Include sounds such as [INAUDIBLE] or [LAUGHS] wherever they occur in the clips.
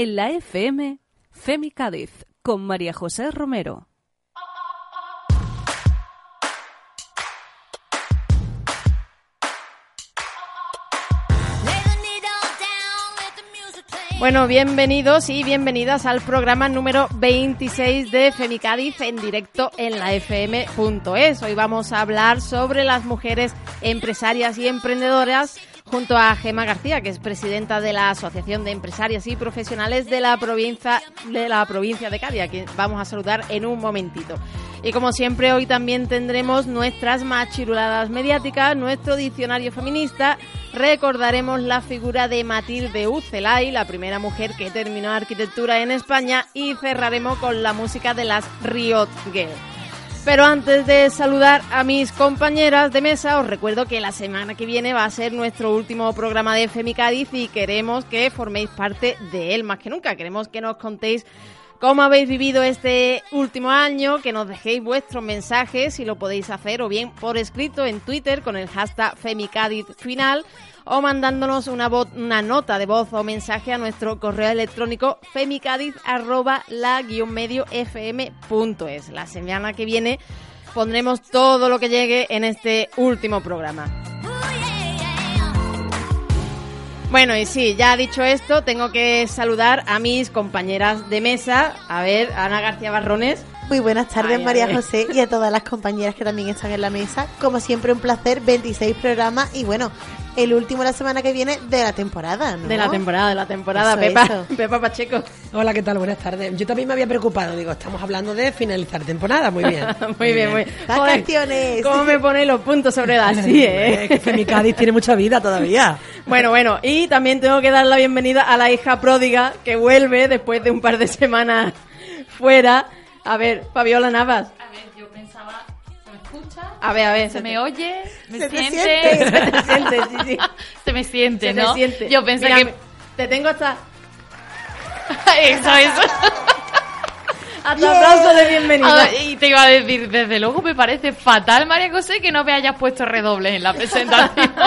En la FM, Femi Cádiz, con María José Romero. Bueno, bienvenidos y bienvenidas al programa número 26 de Femicádiz en directo en la fm.es. Hoy vamos a hablar sobre las mujeres empresarias y emprendedoras junto a Gema García, que es presidenta de la Asociación de Empresarias y Profesionales de la provincia de la provincia de Cádiz, que vamos a saludar en un momentito. Y como siempre, hoy también tendremos nuestras machiruladas mediáticas, nuestro diccionario feminista, recordaremos la figura de Matilde Ucelay, la primera mujer que terminó arquitectura en España, y cerraremos con la música de las Riot Girls. Pero antes de saludar a mis compañeras de mesa, os recuerdo que la semana que viene va a ser nuestro último programa de Femicadiz y queremos que forméis parte de él más que nunca. Queremos que nos contéis cómo habéis vivido este último año, que nos dejéis vuestros mensajes, si lo podéis hacer, o bien por escrito en Twitter con el hashtag Femicadiz final o mandándonos una, una nota de voz o mensaje a nuestro correo electrónico femicadiz la. La semana que viene pondremos todo lo que llegue en este último programa. Bueno, y sí, ya dicho esto, tengo que saludar a mis compañeras de mesa. A ver, Ana García Barrones. Muy buenas tardes, María José, y a todas las compañeras que también están en la mesa. Como siempre, un placer, 26 programas y bueno, el último la semana que viene de la temporada, ¿no? De la temporada, de la temporada, Pepa, [LAUGHS] Pepa Pacheco. Hola, ¿qué tal? Buenas tardes. Yo también me había preocupado, digo, estamos hablando de finalizar temporada, muy bien. [LAUGHS] muy, bien, muy bien. Vacaciones. ¿Cómo me pone los puntos sobre las [LAUGHS] sí, eh? Es que mi Cádiz tiene mucha vida todavía. bueno, bueno, y también tengo que dar la bienvenida a la hija pródiga que vuelve después de un par de semanas fuera a ver, Fabiola Navas. A ver, yo pensaba, ¿se me escucha? A ver, a ver. ¿Se, me oye? ¿Me se siente? siente. Se me siente, sí, sí. [LAUGHS] Se me siente, Se ¿no? me siente. Yo pensé Mira, que... Te tengo hasta... [LAUGHS] eso, eso. Hasta aplauso de bienvenida. Ah, y te iba a decir, desde luego me parece fatal, María José, que no me hayas puesto redobles en la presentación. [LAUGHS]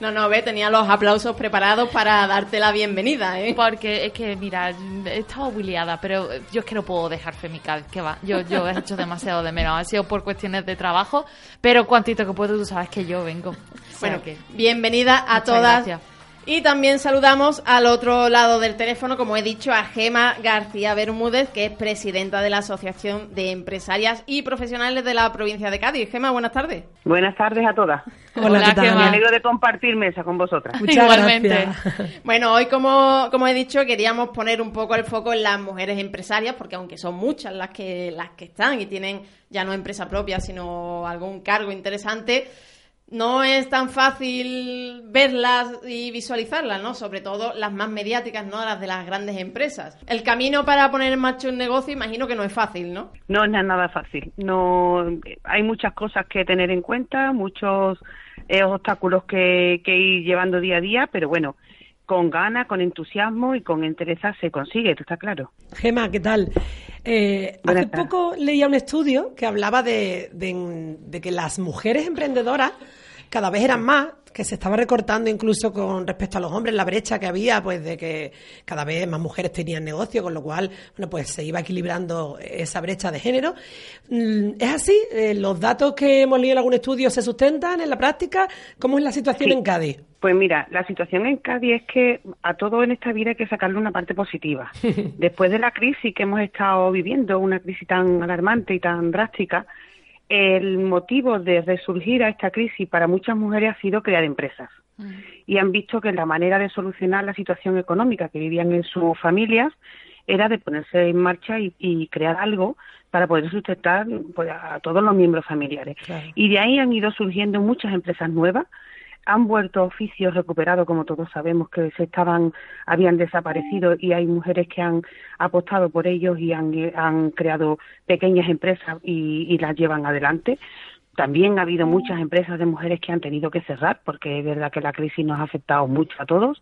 No, no, ve, tenía los aplausos preparados para darte la bienvenida, ¿eh? Porque es que, mira, he estado muy liada, pero yo es que no puedo dejar Femical, que va. Yo, yo he hecho demasiado de menos. Ha sido por cuestiones de trabajo, pero cuantito que puedo, tú sabes que yo vengo. O sea Bueno, que- bienvenida a todas. gracias. Y también saludamos al otro lado del teléfono, como he dicho, a Gema García Bermúdez, que es presidenta de la Asociación de Empresarias y Profesionales de la provincia de Cádiz. Gema, buenas tardes. Buenas tardes a todas. Hola, ¿qué tal? Gemma. Me alegro de compartir mesa con vosotras. Muchas Igualmente. gracias. Bueno, hoy como, como he dicho, queríamos poner un poco el foco en las mujeres empresarias, porque aunque son muchas las que, las que están y tienen ya no empresa propia, sino algún cargo interesante, no es tan fácil verlas y visualizarlas, ¿no? Sobre todo las más mediáticas, ¿no? Las de las grandes empresas. El camino para poner en marcha un negocio, imagino que no es fácil, ¿no? No es nada fácil. No, hay muchas cosas que tener en cuenta, muchos eh, obstáculos que, que ir llevando día a día, pero bueno, con ganas, con entusiasmo y con entereza se consigue, esto está claro. Gema, ¿qué tal? Eh, hace poco leía un estudio que hablaba de, de- de que las mujeres emprendedoras cada vez eran más, que se estaba recortando incluso con respecto a los hombres la brecha que había, pues de que cada vez más mujeres tenían negocio, con lo cual, bueno, pues se iba equilibrando esa brecha de género. Mm, ¿Es así? Eh, ¿Los datos que hemos leído en algún estudio se sustentan en la práctica? ¿Cómo es la situación Sí. en Cádiz? Pues mira, la situación en Cádiz es que a todo en esta vida hay que sacarle una parte positiva. [LAUGHS] Después de la crisis que hemos estado viviendo, una crisis tan alarmante y tan drástica, el motivo de resurgir a esta crisis para muchas mujeres ha sido crear empresas. Y han visto que la manera de solucionar la situación económica que vivían en sus familias era de ponerse en marcha y, y crear algo para poder sustentar pues, a todos los miembros familiares. Claro. Y de ahí han ido surgiendo muchas empresas nuevas han vuelto oficios recuperados, como todos sabemos, que se estaban, habían desaparecido y hay mujeres que han apostado por ellos y han, han creado pequeñas empresas y, y las llevan adelante. También ha habido muchas empresas de mujeres que han tenido que cerrar, porque es verdad que la crisis nos ha afectado mucho a todos,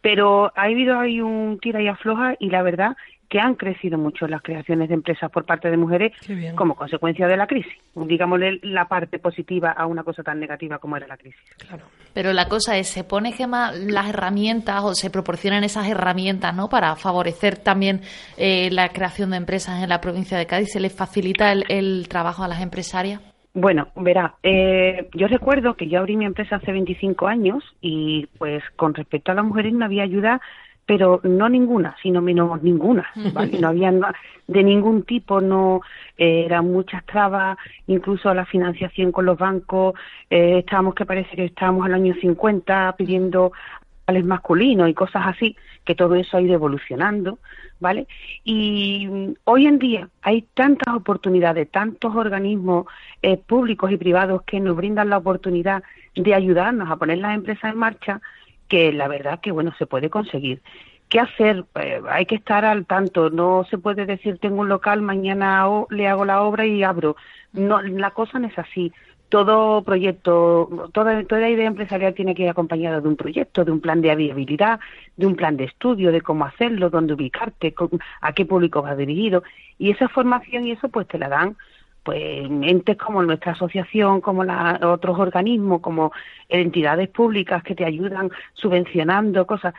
pero ha habido ahí un tira y afloja y la verdad que han crecido mucho las creaciones de empresas por parte de mujeres como consecuencia de la crisis. Digámosle la parte positiva a una cosa tan negativa como era la crisis. Claro. Pero la cosa es, ¿se pone Gema las herramientas o se proporcionan esas herramientas ¿no? para favorecer también eh, la creación de empresas en la provincia de Cádiz? ¿Se les facilita el, el trabajo a las empresarias? Bueno, verá, eh, yo recuerdo que yo abrí mi empresa hace 25 años y pues con respecto a las mujeres no había ayuda, pero no ninguna, sino menos ninguna, ¿vale? [LAUGHS] No había de ningún tipo, no eh, eran muchas trabas, incluso la financiación con los bancos, eh, estábamos que parece que estábamos al año 50 pidiendoales masculinos y cosas así, que todo eso ha ido evolucionando, ¿vale? Y hoy en día hay tantas oportunidades, tantos organismos eh, públicos y privados que nos brindan la oportunidad de ayudarnos a poner las empresas en marcha, que la verdad que, bueno, se puede conseguir. ¿Qué hacer? Eh, hay que estar al tanto. No se puede decir tengo un local, mañana le hago la obra y abro. No, la cosa no es así. Todo proyecto, toda, toda idea empresarial tiene que ir acompañada de un proyecto, de un plan de viabilidad, de un plan de estudio, de cómo hacerlo, dónde ubicarte, con- a qué público va dirigido. Y esa formación y eso pues te la dan pues entes como nuestra asociación, como la, otros organismos, como entidades públicas que te ayudan subvencionando cosas.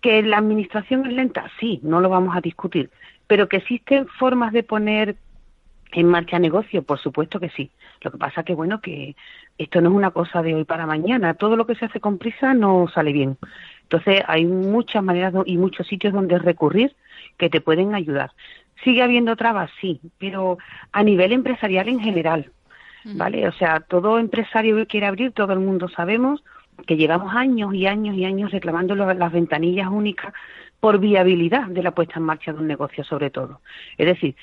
Que la administración es lenta, sí, no lo vamos a discutir, pero que existen formas de poner en marcha negocio, por supuesto que sí. Lo que pasa que bueno que esto no es una cosa de hoy para mañana. Todo lo que se hace con prisa no sale bien. Entonces hay muchas maneras y muchos sitios donde recurrir que te pueden ayudar. Sigue habiendo trabas, sí, pero a nivel empresarial en general, ¿vale? O sea, todo empresario que quiere abrir, todo el mundo sabemos que llevamos años y años y años reclamando las ventanillas únicas por viabilidad de la puesta en marcha de un negocio, sobre todo. Es decir,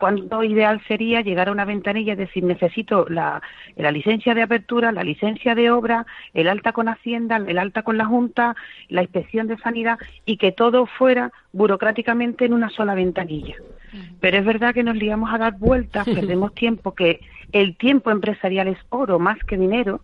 cuánto ideal sería llegar a una ventanilla y decir necesito la, la licencia de apertura, la licencia de obra, el alta con Hacienda, el alta con la Junta, la inspección de sanidad y que todo fuera burocráticamente en una sola ventanilla. Pero es verdad que nos liamos a dar vueltas, perdemos tiempo, que el tiempo empresarial es oro más que dinero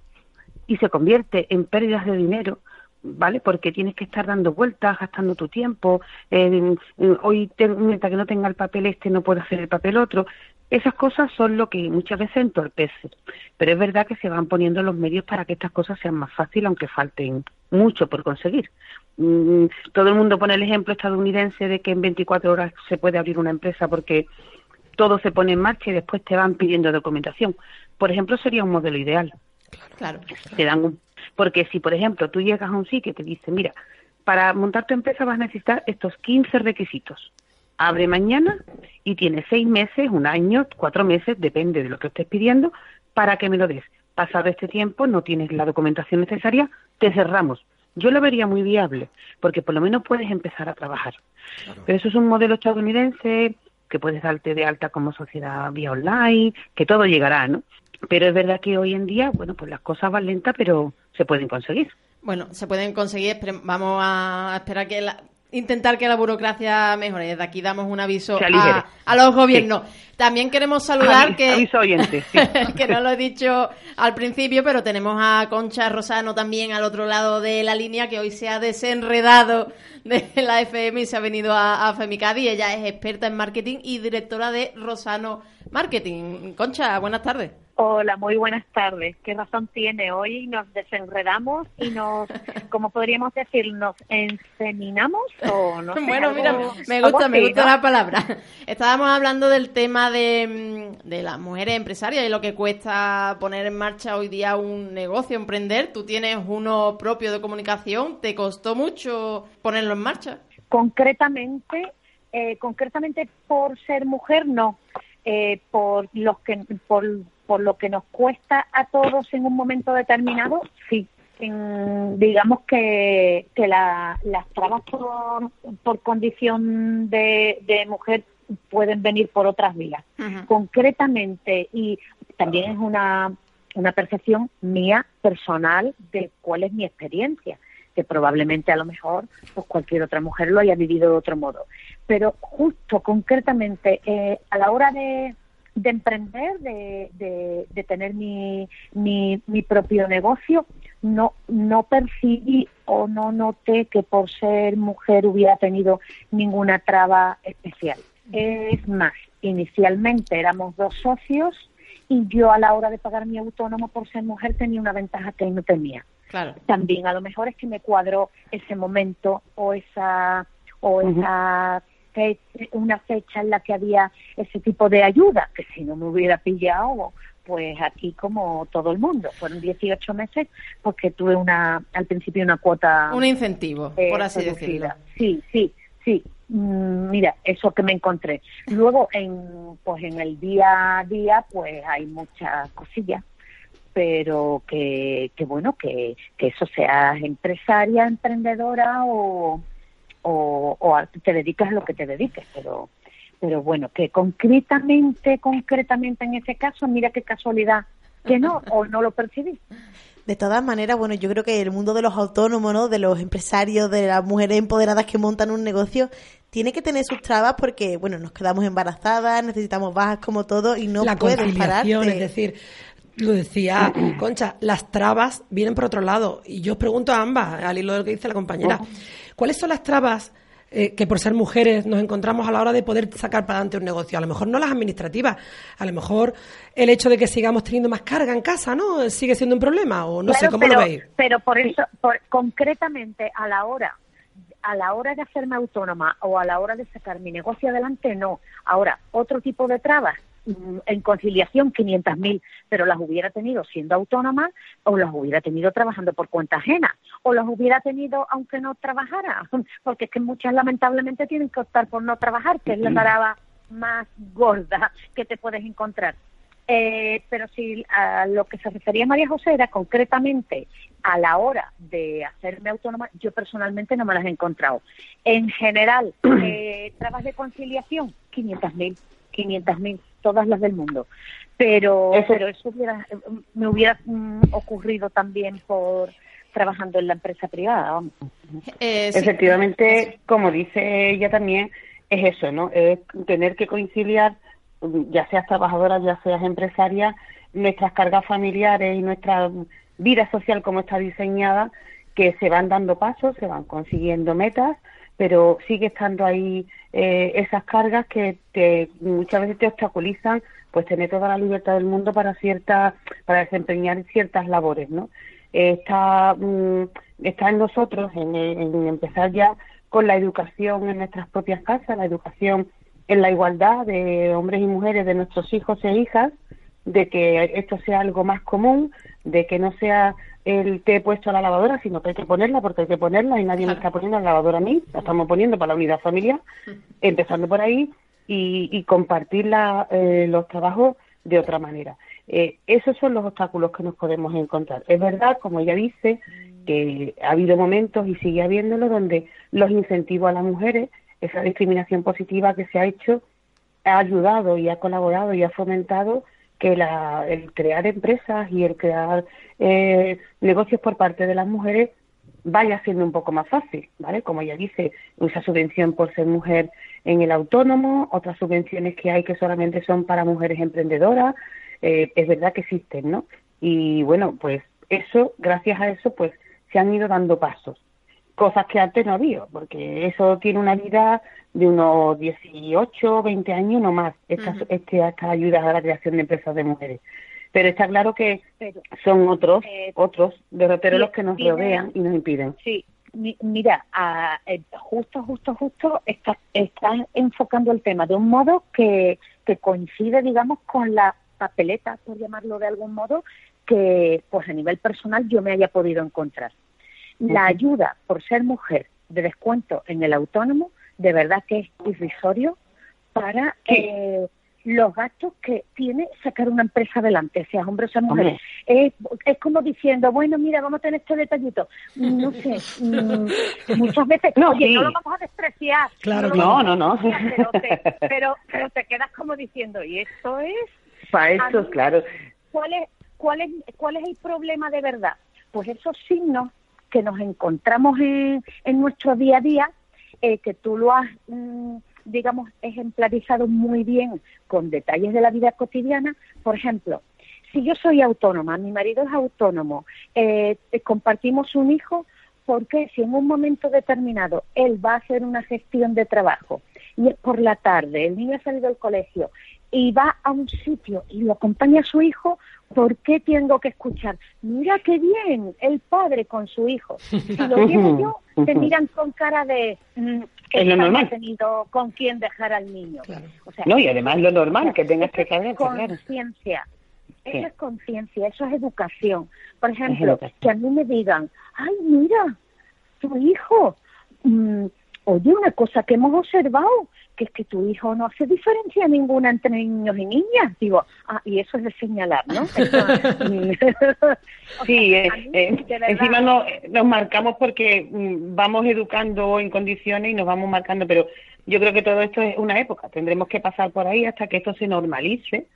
y se convierte en pérdidas de dinero, ¿vale? Porque tienes que estar dando vueltas, gastando tu tiempo. eh, eh, hoy, te- mientras que no tenga el papel este, no puedo hacer el papel otro. Esas cosas son lo que muchas veces entorpece. Pero es verdad que se van poniendo los medios para que estas cosas sean más fáciles, aunque falten mucho por conseguir. Mm, todo el mundo pone el ejemplo estadounidense de que en 24 horas se puede abrir una empresa porque todo se pone en marcha y después te van pidiendo documentación. Por ejemplo, sería un modelo ideal Claro. te dan un... Porque si, por ejemplo, tú llegas a un sitio y te dice, mira, para montar tu empresa vas a necesitar estos 15 requisitos. Abre mañana y tienes seis meses, un año, cuatro meses, depende de lo que estés pidiendo, para que me lo des. Pasado este tiempo, no tienes la documentación necesaria, te cerramos. Yo lo vería muy viable, porque por lo menos puedes empezar a trabajar. Pero eso es un modelo estadounidense que puedes darte de alta como sociedad vía online, que todo llegará, ¿no? Pero es verdad que hoy en día, bueno, pues las cosas van lentas, pero se pueden conseguir. Bueno, se pueden conseguir, vamos a esperar que la, intentar que la burocracia mejore. Desde aquí damos un aviso a, a los gobiernos. También queremos saludar Avi- que, aviso oyente, sí. [LAUGHS] que no lo he dicho al principio, pero tenemos a Concha Rosano también al otro lado de la línea que hoy se ha desenredado de la FM y se ha venido a, a Femicadi. Ella es experta en marketing y directora de Rosano Marketing. Concha, buenas tardes. Hola, muy buenas tardes. ¿Qué razón tiene? Hoy nos desenredamos y nos, [LAUGHS] como podríamos decir, nos enseminamos o no sé, Bueno, algo- mira, me gusta, me gusta la palabra. [LAUGHS] Estábamos hablando del tema de, mm, de las mujeres empresarias y lo que cuesta poner en marcha hoy día un negocio, emprender. Tú tienes uno propio de comunicación, ¿te costó mucho ponerlo en marcha? Concretamente, eh, concretamente por ser mujer, no. Eh, por los que por, por lo que nos cuesta a todos en un momento determinado, sí. En- digamos que, que la- las trabas por, por condición de, de mujer pueden venir por otras vías. concretamente y también es una una percepción mía personal de cuál es mi experiencia que probablemente a lo mejor pues cualquier otra mujer lo haya vivido de otro modo. Pero justo concretamente eh, a la hora de, de emprender, de, de, tener mi, mi, mi, propio negocio, no, no percibí o no noté que por ser mujer hubiera tenido ninguna traba especial. Es más, inicialmente éramos dos socios y yo a la hora de pagar mi autónomo por ser mujer tenía una ventaja que él no tenía. Claro. También a lo mejor es que me cuadró ese momento o esa o esa una fecha en la que había ese tipo de ayuda, que si no me hubiera pillado, pues aquí como todo el mundo. Fueron 18 meses porque tuve una al principio una cuota... Un incentivo, por así decirlo. Sí, sí, sí. Mm, mira, eso que me encontré. Luego, en, pues en el día a día, pues hay muchas cosillas pero que, que bueno, que, que eso seas empresaria, emprendedora o, o, o te dedicas a lo que te dediques, pero pero bueno, que concretamente, concretamente en ese caso, mira qué casualidad que no, [LAUGHS] o no lo percibí. De todas maneras, bueno, yo creo que el mundo de los autónomos, ¿no? De los empresarios, de las mujeres empoderadas que montan un negocio, tiene que tener sus trabas porque, bueno, nos quedamos embarazadas, necesitamos bajas como todo y no la puedes parar. Es decir, lo decía [CLEARS THROAT] Concha, las trabas vienen por otro lado. Y yo os pregunto a ambas, al hilo de lo que dice la compañera, ¿cuáles son las trabas eh, que por ser mujeres nos encontramos a la hora de poder sacar para adelante un negocio? A lo mejor no las administrativas, a lo mejor el hecho de que sigamos teniendo más carga en casa, ¿no? Sigue siendo un problema o no sé cómo lo veis. Pero por eso, concretamente a la hora a la hora de hacerme autónoma o a la hora de sacar mi negocio adelante, no. Ahora, otro tipo de trabas en conciliación 500.000, pero las hubiera tenido siendo autónoma o las hubiera tenido trabajando por cuenta ajena o las hubiera tenido aunque no trabajara, [LAUGHS] porque es que muchas lamentablemente tienen que optar por no trabajar, que es la traba más gorda que te puedes encontrar. Eh, pero si a lo que se refería María José era concretamente a la hora de hacerme autónoma, yo personalmente no me las he encontrado. En general, [CLEARS THROAT] eh, trabas de conciliación, 500.000, 500.000 todas las del mundo. Pero eso, pero eso hubiera, me hubiera mm, ocurrido también por trabajando en la empresa privada. Eh, Efectivamente, como dice ella también, es eso, ¿no? Es tener que conciliar, ya seas trabajadora, ya seas empresaria, nuestras cargas familiares y nuestra vida social como está diseñada, que se van dando pasos, se van consiguiendo metas, pero sigue estando ahí eh, esas cargas que te, muchas veces te obstaculizan pues tener toda la libertad del mundo para ciertas para desempeñar ciertas labores no está mm, está en nosotros en, en, empezar ya con la educación en nuestras propias casas la educación en la igualdad de hombres y mujeres de nuestros hijos e hijas de que esto sea algo más común de que no sea el té puesto a la lavadora, sino que hay que ponerla porque hay que ponerla y nadie me está poniendo la lavadora a mí, la estamos poniendo para la unidad familiar, empezando por ahí y, compartir eh, los trabajos de otra manera. Eh, esos son los obstáculos que nos podemos encontrar. Es verdad, como ella dice, que ha habido momentos y sigue habiéndolo donde los incentivos a las mujeres, esa discriminación positiva que se ha hecho, ha ayudado y ha colaborado y ha fomentado que la, el crear empresas y el crear eh, negocios por parte de las mujeres vaya siendo un poco más fácil, ¿vale? Como ella dice, esa subvención por ser mujer en el autónomo, otras subvenciones que hay que solamente son para mujeres emprendedoras, eh, es verdad que existen, ¿no? Y bueno, pues eso, gracias a eso, pues se han ido dando pasos cosas que antes no había, porque eso tiene una vida de unos 18, 20 años, no más, estas, este, estas ayudas a la creación de empresas de mujeres. Pero está claro que son otros, eh, otros derroteros los que nos rodean y nos impiden. Sí, mira, eh, justo, justo, justo estás está enfocando el tema de un modo que, que coincide, digamos, con la papeleta, por llamarlo de algún modo, que pues a nivel personal yo me haya podido encontrar. La ayuda por ser mujer de descuento en el autónomo, de verdad que es irrisorio para eh, los gastos que tiene sacar una empresa adelante, sea hombre o sea mujer. Es, como diciendo, bueno, mira, vamos a tener este detallito. No sé, mm, muchas veces, no, oye, no lo vamos a despreciar. Claro, no, no, no. Pero te, pero, te quedas como diciendo, y esto es... Para eso, claro. ¿Cuál es, ¿cuál es, ¿cuál es el problema de verdad? Pues esos signos que nos encontramos en, en nuestro día a día, eh, que tú lo has, mm, digamos, ejemplarizado muy bien con detalles de la vida cotidiana. Por ejemplo, si yo soy autónoma, mi marido es autónomo, eh, compartimos un hijo, ¿por qué si en un momento determinado él va a hacer una gestión de trabajo y es por la tarde, el niño ha salido del colegio y va a un sitio y lo acompaña a su hijo, ¿por qué tengo que escuchar? Mira qué bien, el padre con su hijo. Si lo llevo yo, te miran con cara de mm, que Es lo no normal. ha tenido con quién dejar al niño. O sea, No, y además lo normal, que tengas que saber, conciencia. Sí. Eso es conciencia, eso es educación. Por ejemplo, educación. que a mí me digan, ay, mira, tu hijo, mm, oye, una cosa que hemos observado, que es que tu hijo no hace diferencia ninguna entre niños y niñas. Digo, ah, y eso es de señalar, ¿no? [LAUGHS] Sí, [LAUGHS] eh, eh, encima no, nos marcamos porque mm, vamos educando en condiciones y nos vamos marcando, pero yo creo que todo esto es una época, tendremos que pasar por ahí hasta que esto se normalice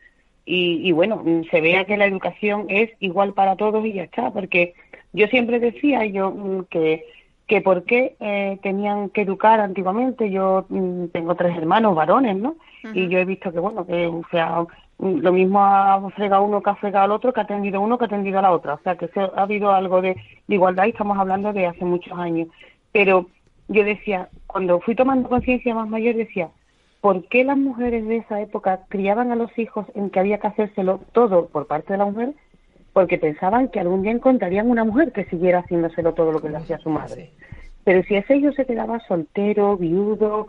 y, y bueno, mm, se vea que la educación es igual para todos y ya está, porque yo siempre decía yo mm, que que por qué eh, tenían que educar antiguamente. Yo mm, tengo tres hermanos varones, ¿no? Y yo he visto que, bueno, que o sea, lo mismo ha fregado uno que ha fregado al otro, que ha atendido uno que ha atendido a la otra. O sea, que se- ha habido algo de, de igualdad y estamos hablando de hace muchos años. Pero yo decía, cuando fui tomando conciencia más mayor, decía, ¿por qué las mujeres de esa época criaban a los hijos en que había que hacérselo todo por parte de la mujer? Porque pensaban que algún día encontrarían una mujer que siguiera haciéndoselo todo lo que le hacía su madre. Pero si ese hijo se quedaba soltero, viudo,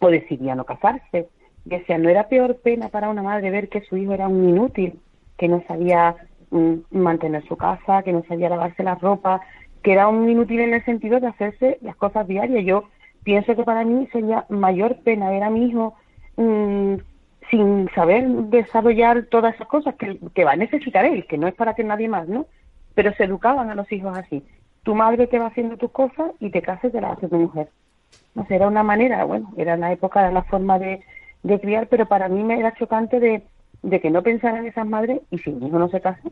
o decidía no casarse, decía, no era peor pena para una madre ver que su hijo era un inútil, que no sabía mm, mantener su casa, que no sabía lavarse la ropa, que era un inútil en el sentido de hacerse las cosas diarias. Yo pienso que para mí sería mayor pena ver a mi hijo mm, sin saber desarrollar todas esas cosas que, que va a necesitar él, que no es para que nadie más, ¿no? Pero se educaban a los hijos así. Tu madre te va haciendo tus cosas y te casas y te las hace tu mujer. No sé, era una manera, bueno, era la época, era la forma de, de criar, pero para mí me era chocante de, de que no pensaran esas madres y si mi hijo no se casa,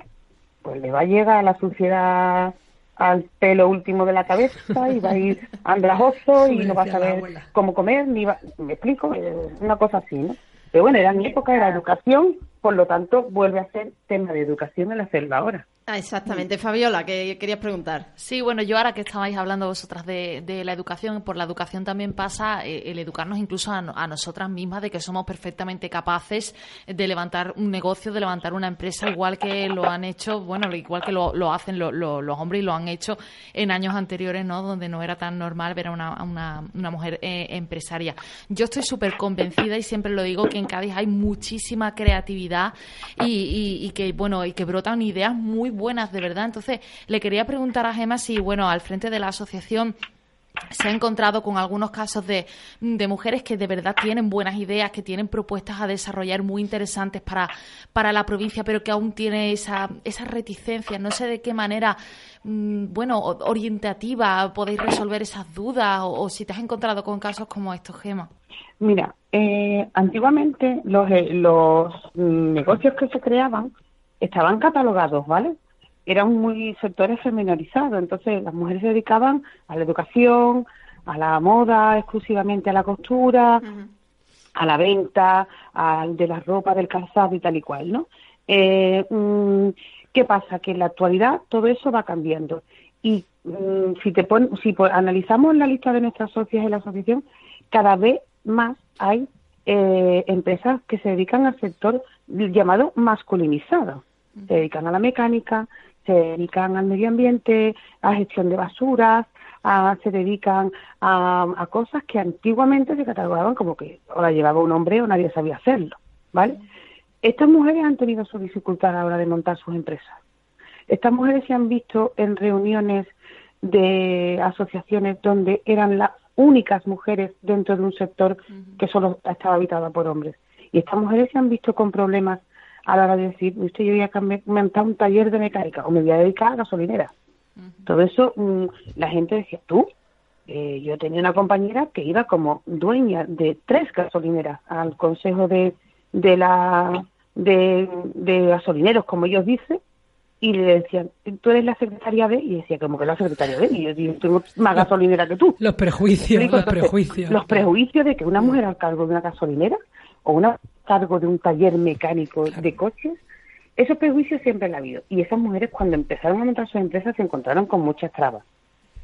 pues le va a llegar la suciedad al pelo último de la cabeza y va a ir [LAUGHS] andrajoso y no va a saber cómo comer, ni va, me explico, una cosa así, ¿no? Pero bueno, era mi época, era educación, por lo tanto vuelve a ser tema de educación el hacerlo ahora. Ah, exactamente. Fabiola, que querías preguntar. Sí, bueno, yo ahora que estabais hablando vosotras de, de la educación, por la educación también pasa eh, el educarnos incluso a, no- a nosotras mismas de que somos perfectamente capaces de levantar un negocio, de levantar una empresa, igual que lo han hecho, bueno, igual que lo, lo hacen lo- lo- los hombres y lo han hecho en años anteriores, ¿no? Donde no era tan normal ver a una, a una, una mujer eh, empresaria. Yo estoy súper convencida y siempre lo digo que en Cádiz hay muchísima creatividad y, y- y que, bueno, y que brotan ideas muy buenas, de verdad. Entonces, le quería preguntar a Gema si, bueno, al frente de la asociación se ha encontrado con algunos casos de, de mujeres que de verdad tienen buenas ideas, que tienen propuestas a desarrollar muy interesantes para, para la provincia, pero que aún tiene esa, esa reticencia. No sé de qué manera, mm, bueno, orientativa podéis resolver esas dudas o, o si te has encontrado con casos como estos, Gema. Mira, eh, antiguamente los, eh, los mm, negocios que se creaban estaban catalogados, ¿vale? Eran muy sectores femininizados, entonces las mujeres se dedicaban a la educación, a la moda, exclusivamente a la costura, a la venta, al de la ropa, del calzado y tal y cual, ¿no? Eh, mm, ¿Qué pasa? Que en la actualidad todo eso va cambiando. Y mm, si te pon- si po- analizamos la lista de nuestras socias en la asociación, cada vez más hay eh, empresas que se dedican al sector llamado masculinizado. Se dedican a la mecánica, se dedican al medio ambiente, a gestión de basuras, a- se dedican a, a cosas que antiguamente se catalogaban como que o la llevaba un hombre o nadie sabía hacerlo, ¿vale? Estas mujeres han tenido su dificultad a la hora de montar sus empresas. Estas mujeres se han visto en reuniones de asociaciones donde eran las únicas mujeres dentro de un sector que solo estaba habitado por hombres. Y estas mujeres se han visto con problemas a la hora de decir, usted yo voy a montar un taller de mecánica o me voy a dedicar a gasolinera. Todo eso, mm, la gente decía, tú, eh, yo tenía una compañera que iba como dueña de tres gasolineras al consejo de, de la de, de gasolineros, como ellos dicen, y le decían, tú eres la secretaria de, y decía, como que la secretaria de, y yo digo, tengo más gasolinera que tú. Los prejuicios, los prejuicios. Los prejuicios de que una mujer al cargo de una gasolinera o una cargo de un taller mecánico de coches, esos prejuicios siempre han habido. Y esas mujeres cuando empezaron a montar sus empresas se encontraron con muchas trabas.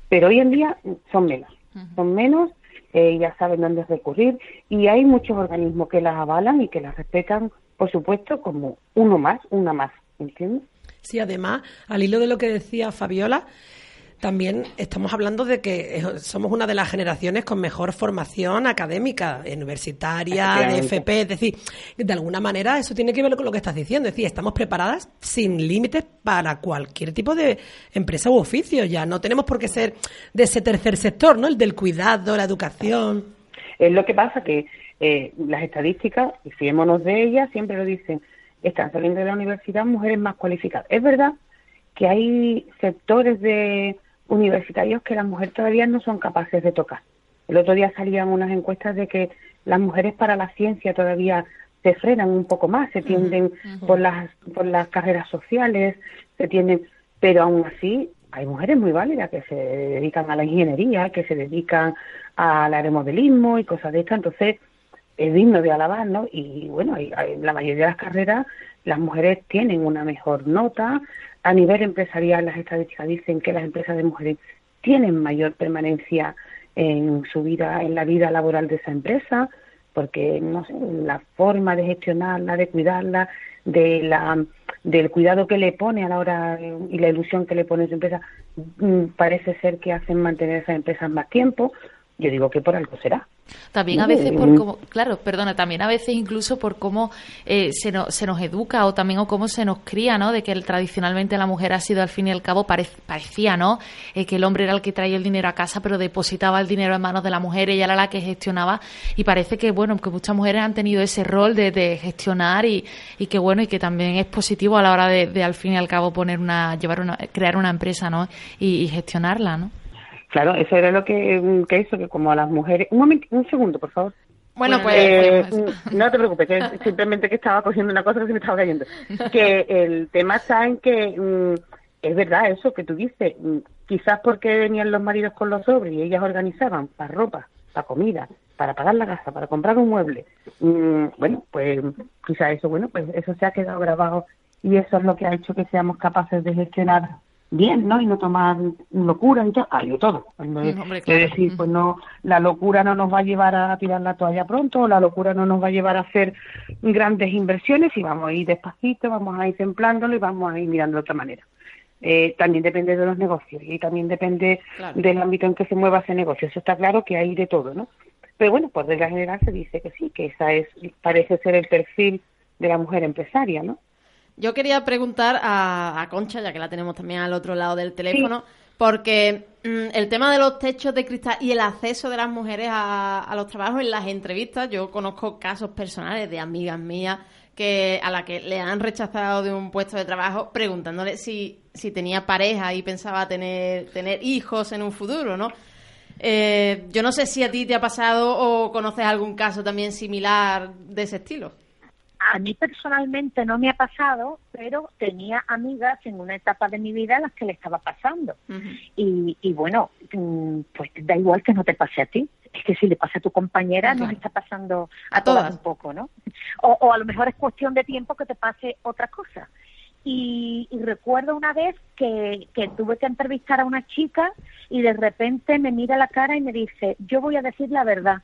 Pero hoy en día son menos. Son menos, eh, ya saben dónde recurrir y hay muchos organismos que las avalan y que las respetan, por supuesto, como uno más, una más. ¿Entiendes? Sí, además, al hilo de lo que decía Fabiola, también estamos hablando de que somos una de las generaciones con mejor formación académica, universitaria, de. FP, es decir, de alguna manera eso tiene que ver con lo que estás diciendo, es decir, estamos preparadas sin límites para cualquier tipo de empresa u oficio, ya no tenemos por qué ser de ese tercer sector, ¿no? El del cuidado, la educación. Es lo que pasa que eh, las estadísticas, y fiémonos de ellas, siempre lo dicen, están saliendo de la universidad mujeres más cualificadas. Es verdad que hay sectores de universitarios que las mujeres todavía no son capaces de tocar. El otro día salían unas encuestas de que las mujeres para la ciencia todavía se frenan un poco más, se tienden por las por las carreras sociales, se tienden, pero aún así hay mujeres muy válidas que se dedican a la ingeniería, que se dedican al aeromodelismo y cosas de estas, entonces es digno de alabar, ¿no? Y bueno, hay- hay- la mayoría de las carreras las mujeres tienen una mejor nota. A nivel empresarial, las estadísticas dicen que las empresas de mujeres tienen mayor permanencia en su vida, en la vida laboral de esa empresa, porque no sé, la forma de gestionarla, de cuidarla, de la del cuidado que le pone a la hora y la ilusión que le pone a su empresa, mm, parece ser que hacen mantener esas empresas más tiempo. Yo digo que por algo será. También a veces por cómo, claro, perdona, también a veces incluso por cómo eh, se, nos, se nos educa o también o cómo se nos cría, ¿no? De que el- tradicionalmente la mujer ha sido al fin y al cabo parec- parecía, ¿no? Eh, que el hombre era el que traía el dinero a casa, pero depositaba el dinero en manos de la mujer, ella era la que gestionaba y parece que bueno, que muchas mujeres han tenido ese rol de, de gestionar y, y que bueno y que también es positivo a la hora de, de, al fin y al cabo poner una, llevar una, crear una empresa, ¿no? Y, y gestionarla, ¿no? Claro, eso era lo que, mm, que hizo que como a las mujeres... Un momento, un segundo, por favor. Bueno, pues, Eh, pues, mm, no te preocupes, que simplemente que estaba cogiendo una cosa que se me estaba cayendo. Que el tema está en que mm, es verdad eso que tú dices. Quizás porque venían los maridos con los sobres y ellas organizaban para ropa, para comida, para pagar la casa, para comprar un mueble. Mm, Bueno, pues quizás eso, bueno, pues eso se ha quedado grabado y eso es lo que ha hecho que seamos capaces de gestionar bien, ¿no? Y no tomar locura y tal. Hay de todo. Cuando es- decir, pues no, la locura no nos va a llevar a tirar la toalla pronto, o la locura no nos va a llevar a hacer grandes inversiones y vamos a ir despacito, vamos a ir templándolo y vamos a ir mirando de otra manera. Eh, también depende de los negocios y también depende Claro. del ámbito en que se mueva ese negocio. Eso está claro que hay de todo, ¿no? Pero bueno, por regla general se dice que sí, que esa es, parece ser el perfil de la mujer empresaria, ¿no? Yo quería preguntar a, Concha, ya que la tenemos también al otro lado del teléfono, porque mm, el tema de los techos de cristal y el acceso de las mujeres a, a los trabajos en las entrevistas, yo conozco casos personales de amigas mías que a la que le han rechazado de un puesto de trabajo preguntándole si, si tenía pareja y pensaba tener, tener hijos en un futuro, ¿no? Eh, yo no sé si a ti te ha pasado o conoces algún caso también similar de ese estilo. A mí personalmente no me ha pasado, pero tenía amigas en una etapa de mi vida en las que le estaba pasando. Y, y bueno, mm, pues da igual que no te pase a ti. Es que si le pasa a tu compañera, nos está pasando a, A todas. un poco, ¿no? O, o a lo mejor es cuestión de tiempo que te pase otra cosa. Y, y recuerdo una vez que, que tuve que entrevistar a una chica y de repente me mira la cara y me dice, yo voy a decir la verdad.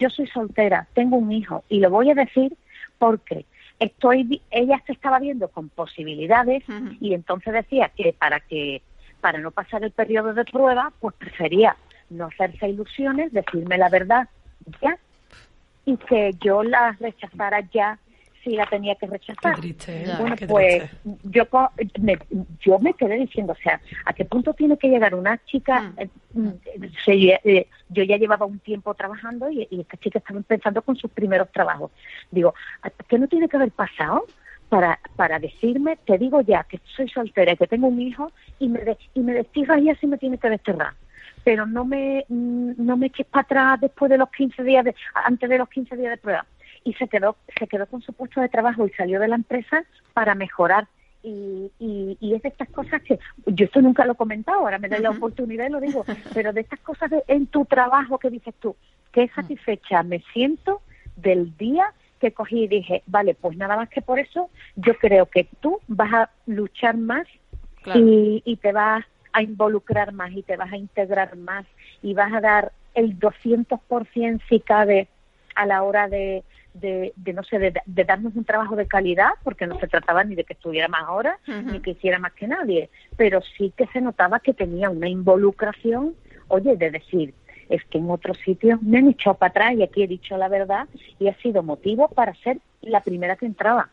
Yo soy soltera, tengo un hijo y lo voy a decir porque estoy ella se estaba viendo con posibilidades y entonces decía que para que para no pasar el periodo de prueba pues prefería no hacerse ilusiones decirme la verdad ya y que yo la rechazara ya si la tenía que Qué rechazar triste, ¿eh? Bueno, Qué pues triste. yo, me, yo me quedé diciendo, o sea, ¿a qué punto tiene que llegar una chica? Mm. eh, mm, se- eh, yo ya llevaba un tiempo trabajando y, y esta chica estaba empezando con sus primeros trabajos. Digo, ¿a- ¿qué no tiene que haber pasado? Para, para decirme, te digo ya que soy soltera y que tengo un hijo y me, de, y me desterras y así me tiene que desterrar. Pero no me, mm, no me eches para atrás después de los 15 días, de, antes de los 15 días de prueba. Y se quedó, se quedó con su puesto de trabajo y salió de la empresa para mejorar. Y, y, y es de estas cosas que yo esto nunca lo he comentado, ahora me doy la oportunidad y lo digo, pero de estas cosas de, en tu trabajo que dices tú, qué satisfecha me siento del día que cogí y dije, vale, pues nada más que por eso, yo creo que tú vas a luchar más y, y te vas a involucrar más y te vas a integrar más y vas a dar el 200% si cabe a la hora de, de, no sé, de, darnos un trabajo de calidad, porque no se trataba ni de que estuviera más horas, ni que hiciera más que nadie, pero sí que se notaba que tenía una involucración, oye, de decir, es que en otros sitios me han echado para atrás y aquí he dicho la verdad y ha sido motivo para ser la primera que entraba.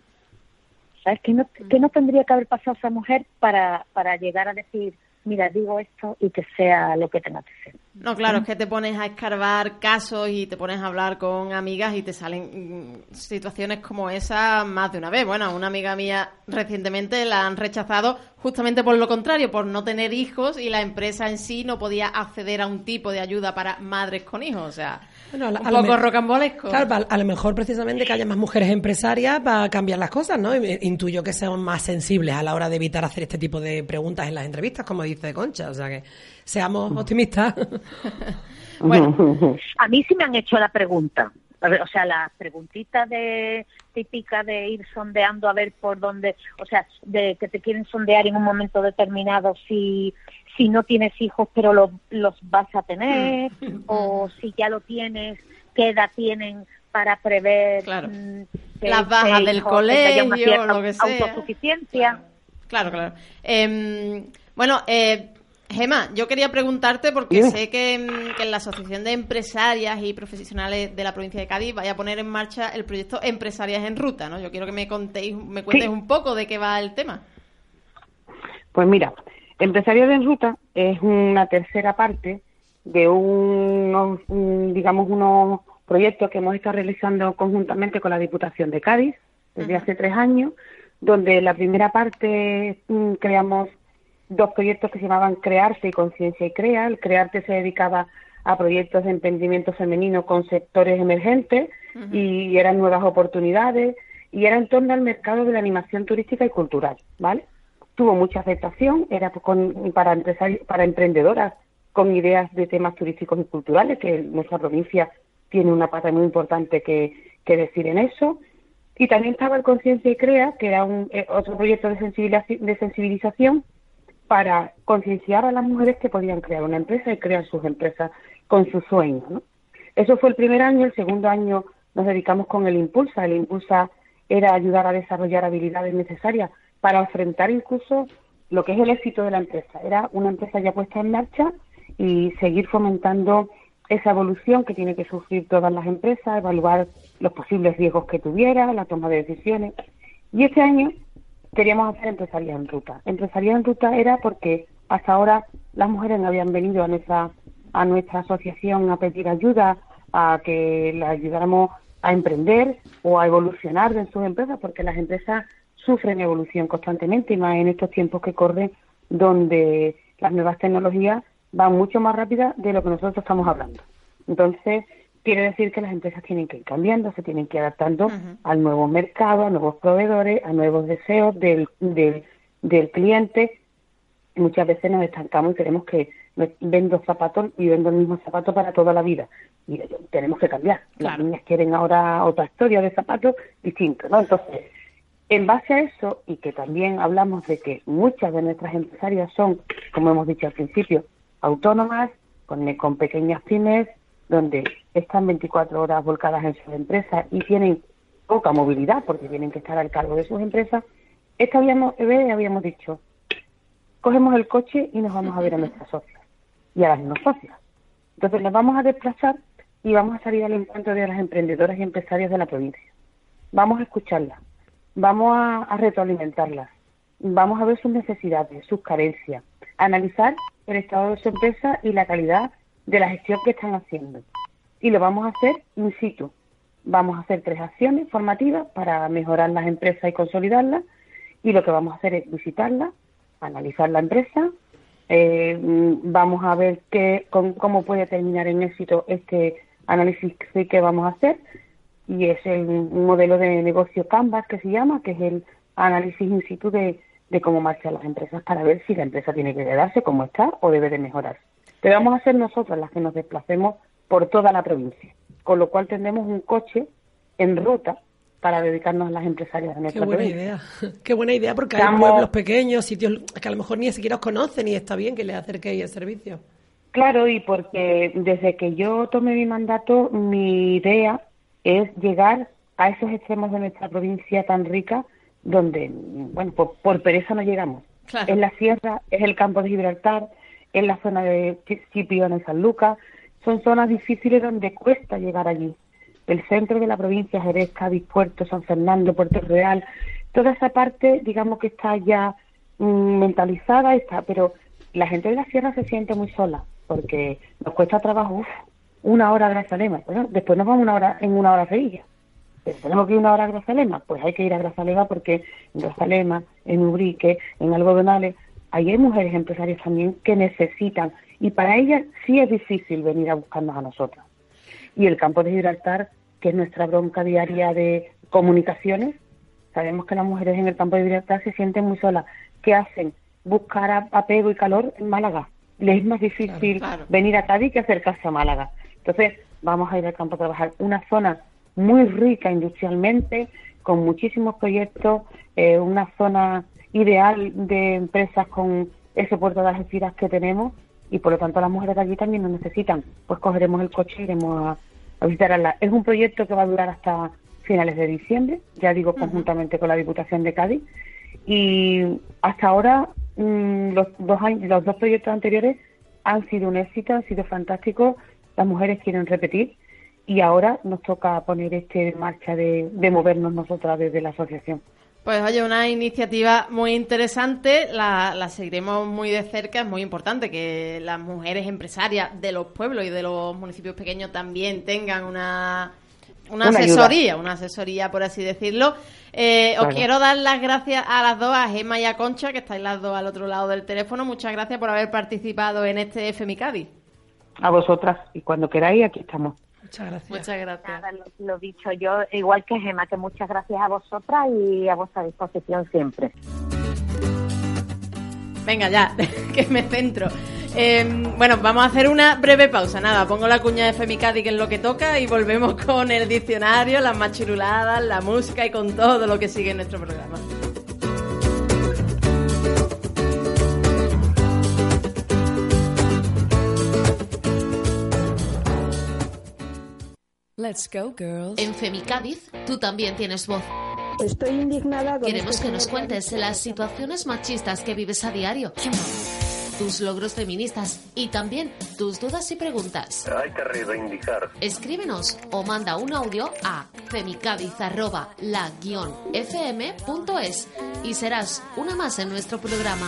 ¿Sabes? ¿Qué no, qué no tendría que haber pasado esa mujer para, para llegar a decir, mira, digo esto y que sea lo que tenga que ser. No, claro, es que te pones a escarbar casos y te pones a hablar con amigas y te salen mm, situaciones como esa más de una vez. Bueno, una amiga mía recientemente la han rechazado justamente por lo contrario, por no tener hijos y la empresa en sí no podía acceder a un tipo de ayuda para madres con hijos. O sea, un poco rocambolesco. Claro, a, lo mejor precisamente que haya más mujeres empresarias va a cambiar las cosas, ¿no? Intuyo que sean más sensibles a la hora de evitar hacer este tipo de preguntas en las entrevistas, como dice Concha. O sea que seamos optimistas. [LAUGHS] [LAUGHS] bueno, a mí sí me han hecho la pregunta. O sea, la preguntita de típica de ir sondeando a ver por dónde, o sea, de que te quieren sondear en un momento determinado si si no tienes hijos pero los vas a tener mm. o si ya lo tienes, qué edad tienen para prever mm, las bajas del colegio, lo que sea. autosuficiencia. Claro, claro. Em, bueno, eh, Gema, yo quería preguntarte porque sé que, en la Asociación de Empresarias y Profesionales de la provincia de Cádiz vaya a poner en marcha el proyecto Empresarias en Ruta, ¿no? Yo quiero que me contéis, me cuentes un poco de qué va el tema. Pues mira, Empresarias en Ruta es una tercera parte de unos, digamos, unos proyectos que hemos estado realizando conjuntamente con la Diputación de Cádiz desde hace tres años, donde la primera parte mm, creamos dos proyectos que se llamaban Crearse y Conciencia y Crea. El Crearte se dedicaba a proyectos de emprendimiento femenino con sectores emergentes y eran nuevas oportunidades y era en torno al mercado de la animación turística y cultural, ¿vale? Tuvo mucha aceptación, era para, para emprendedoras con ideas de temas turísticos y culturales, que nuestra provincia tiene una pata muy importante que, que decir en eso. Y también estaba el Conciencia y Crea, que era un, eh, otro proyecto de, de sensibilización para concienciar a las mujeres que podían crear una empresa y crear sus empresas con sus sueños. ¿no? Eso fue el primer año, el segundo año nos dedicamos con el Impulsa. El Impulsa era ayudar a desarrollar habilidades necesarias para enfrentar incluso lo que es el éxito de la empresa. Era una empresa ya puesta en marcha y seguir fomentando esa evolución que tiene que sufrir todas las empresas, evaluar los posibles riesgos que tuviera, la toma de decisiones. Y este año queríamos hacer empresaria en ruta. Empresaria en ruta era porque hasta ahora las mujeres no habían venido a nuestra, a nuestra asociación a pedir ayuda, a que las ayudáramos a emprender o a evolucionar en sus empresas, porque las empresas sufren evolución constantemente, y más en estos tiempos que corren, donde las nuevas tecnologías van mucho más rápidas de lo que nosotros estamos hablando. Entonces, quiere decir que las empresas tienen que ir cambiando, se tienen que ir adaptando al nuevo mercado, a nuevos proveedores, a nuevos deseos del, del, del cliente. Muchas veces nos estancamos y queremos que vendo zapatos y vendo el mismo zapato para toda la vida. Y tenemos que cambiar. Las niñas quieren ahora otra historia de zapatos distinto, ¿no? Entonces, en base a eso, y que también hablamos de que muchas de nuestras empresarias son, como hemos dicho al principio, autónomas, con, con pequeñas pymes, donde están 24 horas volcadas en sus empresas y tienen poca movilidad porque tienen que estar al cargo de sus empresas, esta habíamos, habíamos dicho, cogemos el coche y nos vamos a ver a nuestras socias y a las no socias. Entonces nos vamos a desplazar y vamos a salir al encuentro de las emprendedoras y empresarias de la provincia. Vamos a escucharlas, vamos a, a retroalimentarlas, vamos a ver sus necesidades, sus carencias, analizar el estado de su empresa y la calidad de la gestión que están haciendo. Y lo vamos a hacer in situ. Vamos a hacer tres acciones formativas para mejorar las empresas y consolidarlas. Y lo que vamos a hacer es visitarla, analizar la empresa, eh, vamos a ver qué, cómo puede terminar en éxito este análisis que vamos a hacer, y es el modelo de negocio Canvas que se llama, que es el análisis in situ de, de cómo marchan las empresas para ver si la empresa tiene que quedarse como está o debe de mejorar. Pero vamos a ser nosotros las que nos desplacemos por toda la provincia, con lo cual tendremos un coche en ruta para dedicarnos a las empresarias de nuestra Qué buena provincia. idea. [LAUGHS] Qué buena idea, porque hay pueblos pequeños, sitios que a lo mejor ni siquiera os conocen y está bien que les acerquéis el servicio. Claro, y porque desde que yo tomé mi mandato, mi idea es llegar a esos extremos de nuestra provincia tan rica, donde, bueno, por, por pereza no llegamos. Claro. Es la sierra, es el campo de Gibraltar, es la zona de Chipiona y San Lucas. Son zonas difíciles donde cuesta llegar allí. El centro de la provincia, Jerez, Cádiz, Puerto, San Fernando, Puerto Real, toda esa parte, digamos que está ya mm, mentalizada, está, pero la gente de la sierra se siente muy sola, porque nos cuesta trabajo, uf, una hora a Grazalema. Bueno, después nos vamos una hora, en una hora a Sevilla. Pero tenemos que ir una hora a Grazalema, pues hay que ir a Grazalema porque en Grazalema, en Ubrique, en Algodonales, ahí hay mujeres empresarias también que necesitan, y para ellas sí es difícil venir a buscarnos a nosotros. Y el campo de Gibraltar, que es nuestra bronca diaria de comunicaciones, sabemos que las mujeres en el campo de Gibraltar se sienten muy solas. ¿Qué hacen? Buscar a- apego y calor en Málaga. Les es más difícil Claro, claro. venir a Cádiz que acercarse a Málaga. Entonces, vamos a ir al campo a trabajar. Una zona muy rica industrialmente, con muchísimos proyectos, eh, una zona ideal de empresas con ese puerto de Algeciras que tenemos y por lo tanto las mujeres de allí también nos necesitan. Pues cogeremos el coche y iremos a, a visitarla. Es un proyecto que va a durar hasta finales de diciembre, ya digo, conjuntamente con la Diputación de Cádiz. Y hasta ahora mm, los, dos años, los dos proyectos anteriores han sido un éxito, han sido fantásticos. Las mujeres quieren repetir y ahora nos toca poner este en marcha de, de movernos nosotras desde la asociación. Pues oye, una iniciativa muy interesante, la, la seguiremos muy de cerca, es muy importante que las mujeres empresarias de los pueblos y de los municipios pequeños también tengan una, una, Una ayuda. asesoría, una asesoría por así decirlo. Eh, Os quiero dar las gracias a las dos, a Gemma y a Concha, que estáis las dos al otro lado del teléfono. Muchas gracias por haber participado en este FMI Cádiz. A vosotras y cuando queráis aquí estamos. Muchas gracias. Muchas gracias. Nada, lo, lo dicho yo, igual que Gema, que muchas gracias a vosotras y a vuestra disposición siempre. Venga, ya, [LAUGHS] que me centro. Eh, bueno, vamos a hacer una breve pausa. Nada, pongo la cuña de Femicadi, que es lo que toca, y volvemos [LAUGHS] con el diccionario, las machiruladas, la música y con todo lo que sigue en nuestro programa. Let's go, girls. En Femicádiz, tú también tienes voz. Estoy indignada con Queremos este que nos cuentes las situaciones machistas que vives a diario, tus logros feministas y también tus dudas y preguntas. Hay que reivindicar. Escríbenos o manda un audio a femicádiz@la-fm.es y serás una más en nuestro programa.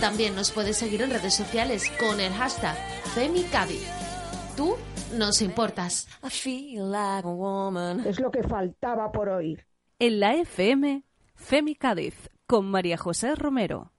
También nos puedes seguir en redes sociales con el hashtag Femicádiz. Tú nos importas. Es lo que faltaba por oír. En la FM, Femi Cádiz, con María José Romero.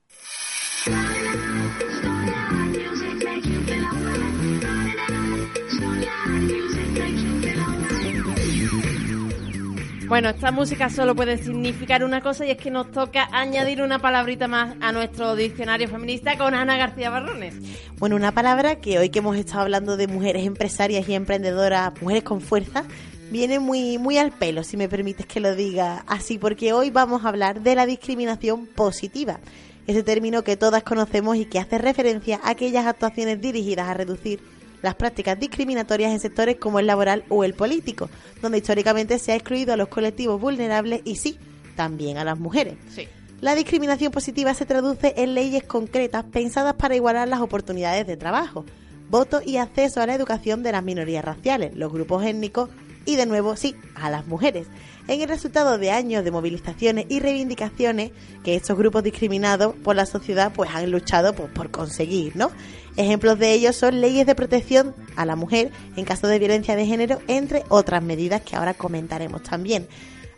Bueno, esta música solo puede significar una cosa y es que nos toca añadir una palabrita más a nuestro diccionario feminista con Ana García Barrones. Bueno, una palabra que hoy que hemos estado hablando de mujeres empresarias y emprendedoras, mujeres con fuerza, viene muy, muy al pelo, si me permites que lo diga así, porque hoy vamos a hablar de la discriminación positiva. Ese término que todas conocemos y que hace referencia a aquellas actuaciones dirigidas a reducir las prácticas discriminatorias en sectores como el laboral o el político, donde históricamente se ha excluido a los colectivos vulnerables y sí, también a las mujeres. Sí. La discriminación positiva se traduce en leyes concretas pensadas para igualar las oportunidades de trabajo, voto y acceso a la educación de las minorías raciales, los grupos étnicos y, de nuevo, sí, a las mujeres. En el resultado de años de movilizaciones y reivindicaciones que estos grupos discriminados por la sociedad pues han luchado pues, por conseguir, ¿no? Ejemplos de ellos son leyes de protección a la mujer en caso de violencia de género, entre otras medidas que ahora comentaremos también.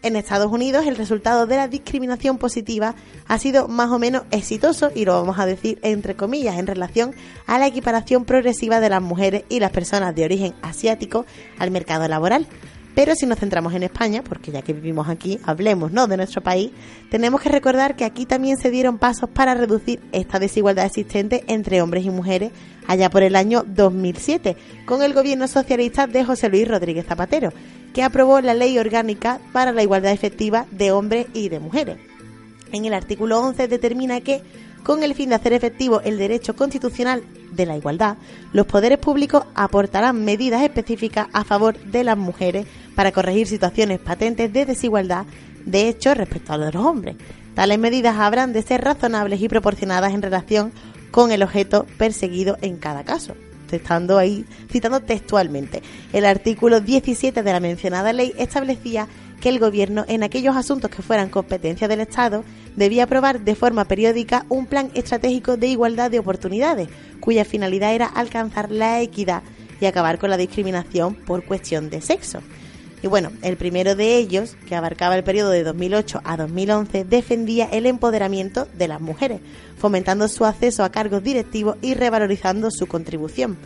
En Estados Unidos el resultado de la discriminación positiva ha sido más o menos exitoso y lo vamos a decir entre comillas en relación a la equiparación progresiva de las mujeres y las personas de origen asiático al mercado laboral. Pero si nos centramos en España, porque ya que vivimos aquí, hablemos ¿no? de nuestro país, tenemos que recordar que aquí también se dieron pasos para reducir esta desigualdad existente entre hombres y mujeres allá por el año 2007, con el gobierno socialista de José Luis Rodríguez Zapatero, que aprobó la Ley Orgánica para la Igualdad Efectiva de Hombres y de Mujeres. En el artículo 11 determina que con el fin de hacer efectivo el derecho constitucional de la igualdad, los poderes públicos aportarán medidas específicas a favor de las mujeres para corregir situaciones patentes de desigualdad de hecho respecto a los hombres. Tales medidas habrán de ser razonables y proporcionadas en relación con el objeto perseguido en cada caso. Estando ahí citando textualmente. El artículo 17 de la mencionada ley establecía que el Gobierno, en aquellos asuntos que fueran competencia del Estado, debía aprobar de forma periódica un plan estratégico de igualdad de oportunidades, cuya finalidad era alcanzar la equidad y acabar con la discriminación por cuestión de sexo. Y bueno, el primero de ellos, que abarcaba el periodo de 2008 a 2011, defendía el empoderamiento de las mujeres, fomentando su acceso a cargos directivos y revalorizando su contribución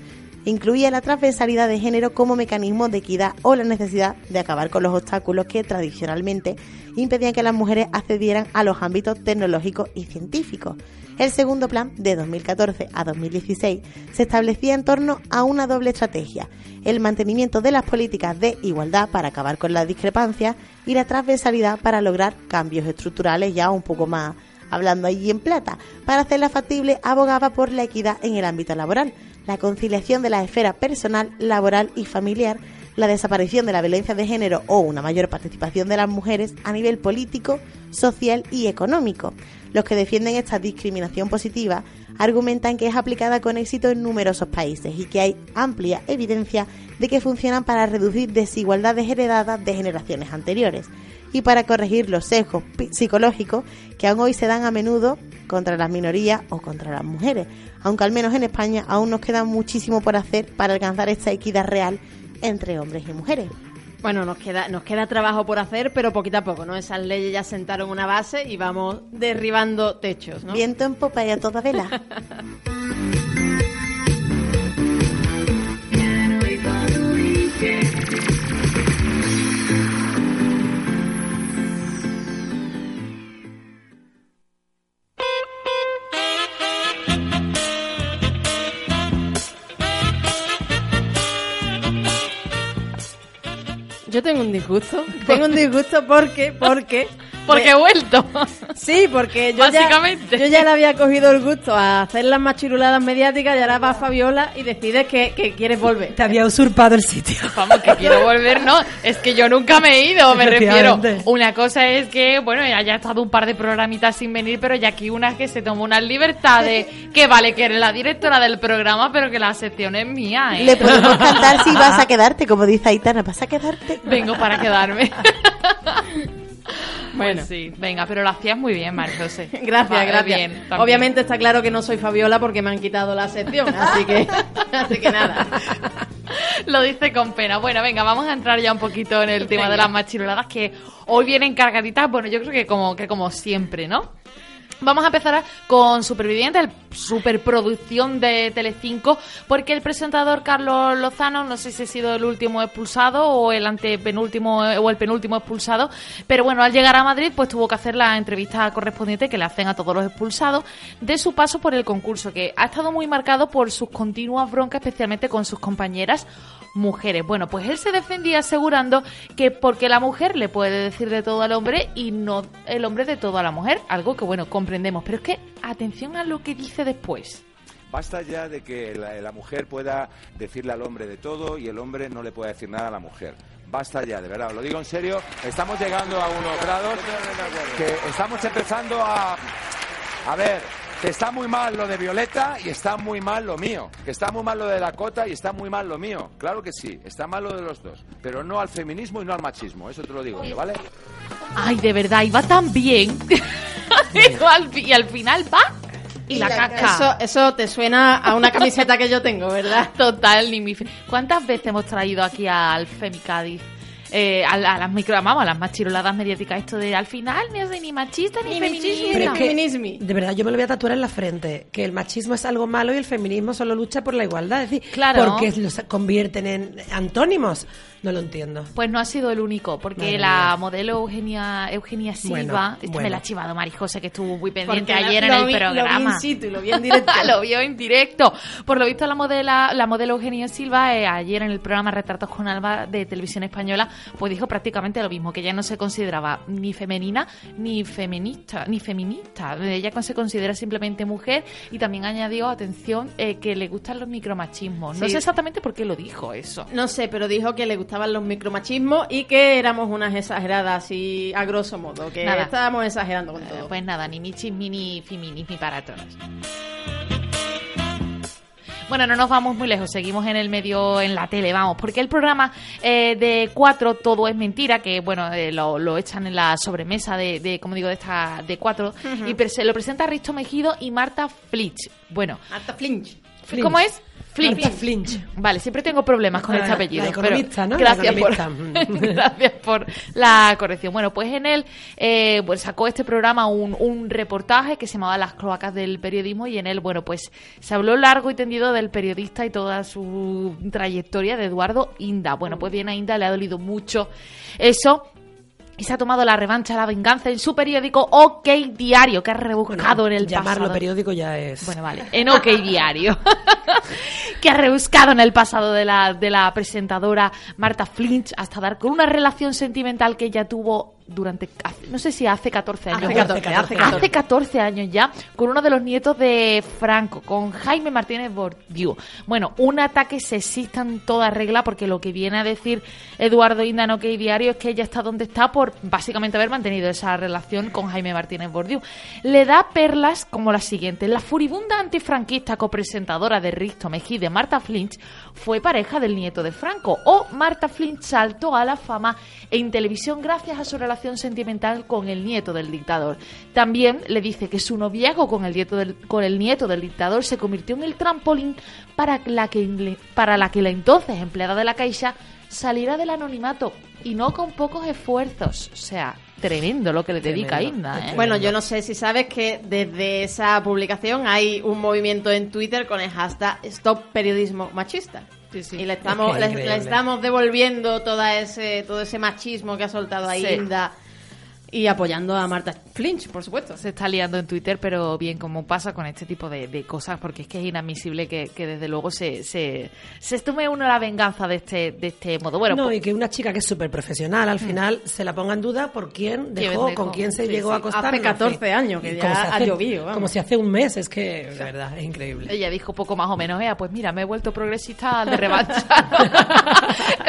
incluía la transversalidad de género como mecanismo de equidad o la necesidad de acabar con los obstáculos que tradicionalmente impedían que las mujeres accedieran a los ámbitos tecnológicos y científicos. El segundo plan, de 2014 a 2016, se establecía en torno a una doble estrategia, el mantenimiento de las políticas de igualdad para acabar con las discrepancias y la transversalidad para lograr cambios estructurales ya un poco más hablando allí en plata. Para hacerla factible, abogaba por la equidad en el ámbito laboral, la conciliación de la esfera personal, laboral y familiar, la desaparición de la violencia de género o una mayor participación de las mujeres a nivel político, social y económico. Los que defienden esta discriminación positiva argumentan que es aplicada con éxito en numerosos países y que hay amplia evidencia de que funcionan para reducir desigualdades heredadas de generaciones anteriores y para corregir los sesgos psicológicos que aún hoy se dan a menudo contra las minorías o contra las mujeres, aunque al menos en España aún nos queda muchísimo por hacer para alcanzar esta equidad real entre hombres y mujeres. Bueno, nos queda, nos queda trabajo por hacer, pero poquito a poco, ¿no? Esas leyes ya sentaron una base y vamos derribando techos, ¿no? Viento en popa y a toda vela. [LAUGHS] disgusto. Tengo un disgusto porque, porque porque he vuelto. Sí, porque yo ya, yo ya le había cogido el gusto a hacer las machiruladas mediáticas y ahora va Fabiola y decides que, que quieres volver. Te había usurpado el sitio. Vamos, que quiero volver, no. Es que yo nunca me he ido, me refiero. Una cosa es que, bueno, haya estado un par de programitas sin venir, pero ya aquí una que se tomó unas libertades, que vale que eres la directora del programa, pero que la sección es mía, ¿eh? Le podemos cantar si vas a quedarte, como dice Aitana, ¿vas a quedarte? Vengo para quedarme. [LAUGHS] Bueno, sí, venga, pero lo hacías muy bien, María José. [LAUGHS] gracias, gracias. Obviamente está claro que no soy Fabiola porque me han quitado la sección, así que, [LAUGHS] así que nada. Lo dice con pena. Bueno, venga, vamos a entrar ya un poquito en el tema de las machiruladas que hoy vienen cargaditas, bueno, yo creo que como, que como siempre, ¿no? Vamos a empezar con Superviviente, el superproducción de Telecinco, porque el presentador Carlos Lozano, no sé si ha sido el último expulsado o el antepenúltimo o el penúltimo expulsado, pero bueno, al llegar a Madrid pues tuvo que hacer la entrevista correspondiente que le hacen a todos los expulsados de su paso por el concurso, que ha estado muy marcado por sus continuas broncas, especialmente con sus compañeras mujeres. Bueno, pues él se defendía asegurando que porque la mujer le puede decir de todo al hombre y no el hombre de todo a la mujer, algo que bueno, comprendemos, pero es que atención a lo que dice después. Basta ya de que la, mujer pueda decirle al hombre de todo y el hombre no le pueda decir nada a la mujer. Basta ya, de verdad, lo digo en serio. Estamos llegando a unos grados que estamos empezando a... A ver, que está muy mal lo de Violeta y está muy mal lo mío. Que está muy mal lo de Dakota y está muy mal lo mío. Claro que sí, está mal lo de los dos. Pero no al feminismo y no al machismo. Eso te lo digo yo, ¿vale? Ay, de verdad, y va tan bien. [LAUGHS] y al final va y, la, caca. Eso, eso te suena a una camiseta que yo tengo, ¿verdad? Total, ni mi... ¿Cuántas veces hemos traído aquí al Femicadis? Eh, a, las micro, vamos, a las más chiroladas mediáticas, esto de al final ni es ni machista ni, feminismo. de verdad, yo me lo voy a tatuar en la frente, que el machismo es algo malo y el feminismo solo lucha por la igualdad, es decir, claro. porque los convierten en antónimos. No lo entiendo. Pues no ha sido el único, porque Madre la mía. modelo Eugenia, Eugenia Silva, Bueno, esta me la ha chivado Marijose, que estuvo muy pendiente Porque la- ayer en el vi- lo vi programa. in situ lo vi en directo. [LAUGHS] lo vio en directo. Por lo visto, la modela, la modelo Eugenia Silva, eh, ayer en el programa Retratos con Alba de Televisión Española, pues dijo prácticamente lo mismo, que ella no se consideraba ni femenina ni feminista, ni feminista. Ella se considera simplemente mujer y también añadió, atención, eh, que le gustan los micromachismos. No Sí. sé exactamente por qué lo dijo eso. No sé, pero dijo que le gustaban los micromachismos y que éramos unas exageradas y a grosso modo, que Nada. estábamos exagerando con Eh, todo. Pues nada, ni michismi ni feminismi para todos. Bueno, no nos vamos muy lejos, seguimos en el medio, en la tele, vamos, porque el programa eh, de cuatro, Todo es Mentira, que bueno, eh, lo, lo echan en la sobremesa de, de como digo, de esta de cuatro, y se lo presenta Risto Mejido y Marta Flitch. Bueno, Marta Flinch. ¿cómo es? Marta Flinch. Vale, siempre tengo problemas con La- este apellido. la pero economista, ¿no? La Gracias, por, [LAUGHS] gracias por la corrección. Bueno, pues en él eh, pues sacó este programa un, un reportaje que se llamaba Las cloacas del periodismo y en él, bueno, pues se habló largo y tendido del periodista y toda su trayectoria de Eduardo Inda. Bueno, pues bien a Inda le ha dolido mucho eso. Y se ha tomado la revancha, la venganza en su periódico OK Diario, que ha rebuscado en el Llamarlo pasado. periódico ya es. Bueno, vale. En OK Diario. [LAUGHS] que ha rebuscado en el pasado de la, de la presentadora Marta Flinch hasta dar con una relación sentimental que ella tuvo durante, no sé si hace 14 años. Hace 14, hace 14. Hace 14 años ya, con uno de los nietos de Franco, con Jaime Martínez Bordiú. Bueno, un ataque sexista en toda regla, porque lo que viene a decir Eduardo Inda en OK Diario es que ella está donde está por básicamente haber mantenido esa relación con Jaime Martínez Bordiú. Le da perlas como la siguiente. La furibunda antifranquista copresentadora de Risto Mejide, Marta Flinch, fue pareja del nieto de Franco. O Marta Flinch saltó a la fama en televisión gracias a su relación sentimental con el nieto del dictador. También le dice que su noviazgo con el nieto del, con el nieto del dictador se convirtió en el trampolín para la que, para la, que la entonces empleada de la Caixa saliera del anonimato y no con pocos esfuerzos. O sea, tremendo lo que le dedica Inda. ¿eh? Bueno, yo no sé si sabes que desde esa publicación hay un movimiento en Twitter con el hashtag Stop Periodismo Machista. Y le estamos, Es que le, estamos devolviendo toda ese, todo ese machismo que ha soltado ahí Sí. Y apoyando a Marta Flinch, por supuesto. se está liando en Twitter, pero bien, como pasa con este tipo de, de cosas, porque es que es inadmisible que, que desde luego se, se, se tome uno la venganza de este, de este modo. Bueno, no, pues- y que una chica que es súper profesional al final se la ponga en duda por quién dejó, dejó. con quién se Sí, llegó sí. a acostar. Hace no 14 sé. años que ya si ha hace- llovido, vamos. Como si hace un mes, es que, de verdad, es increíble. Ella dijo poco más o menos, "Ea, pues mira, me he vuelto progresista de revancha. [LAUGHS]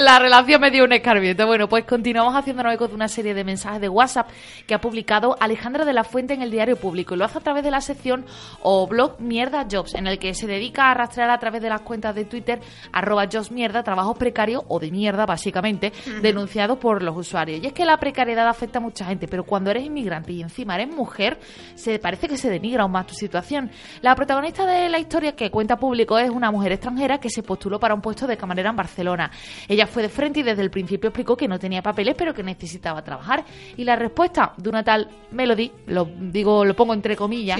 la relación me dio un escarmiento. Bueno, pues continuamos haciéndonos eco de una serie de mensajes de WhatsApp que ha publicado Alejandra de la Fuente en el Diario Público. Y lo hace a través de la sección o blog Mierda Jobs, en el que se dedica a rastrear a través de las cuentas de Twitter arroba Jobs Mierda, trabajos precarios o de mierda, básicamente, Ujú. denunciados por los usuarios. Y es que la precariedad afecta a mucha gente, pero cuando eres inmigrante y encima eres mujer, se parece que se denigra aún más tu situación. La protagonista de la historia que cuenta público es una mujer extranjera que se postuló para un puesto de camarera en Barcelona. Ella fue de frente y desde el principio explicó que no tenía papeles, pero que necesitaba trabajar. Y la respuesta de una tal Melody, lo digo, lo pongo entre comillas,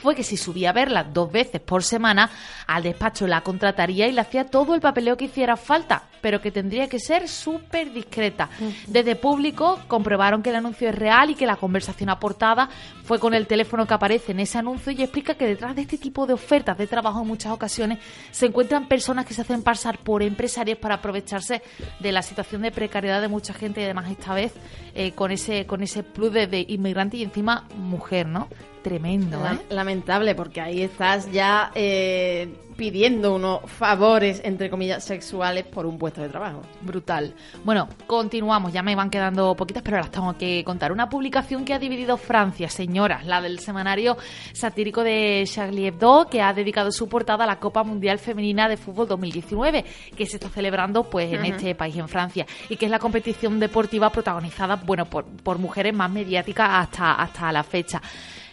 fue que si subía a verla dos veces por semana, al despacho la contrataría y le hacía todo el papeleo que hiciera falta, pero que tendría que ser súper discreta. Desde público comprobaron que el anuncio es real y que la conversación aportada fue con el teléfono que aparece en ese anuncio y explica que detrás de este tipo de ofertas de trabajo en muchas ocasiones se encuentran personas que se hacen pasar por empresarios para aprovecharse de la situación de precariedad de mucha gente y además esta vez eh, con ese con ese plus de, de inmigrante y encima mujer, ¿no? Tremendo, ¿eh? Lamentable, porque ahí estás ya eh, pidiendo unos favores, entre comillas, sexuales por un puesto de trabajo. Brutal. Bueno, continuamos. Ya me van quedando poquitas, pero las tengo que contar. Una publicación que ha dividido Francia, señoras, la del semanario satírico de Charlie Hebdo, que ha dedicado su portada a la Copa Mundial Femenina de Fútbol 2019, que se está celebrando pues en este país, en Francia, y que es la competición deportiva protagonizada, bueno, por, por mujeres más mediáticas hasta, hasta la fecha.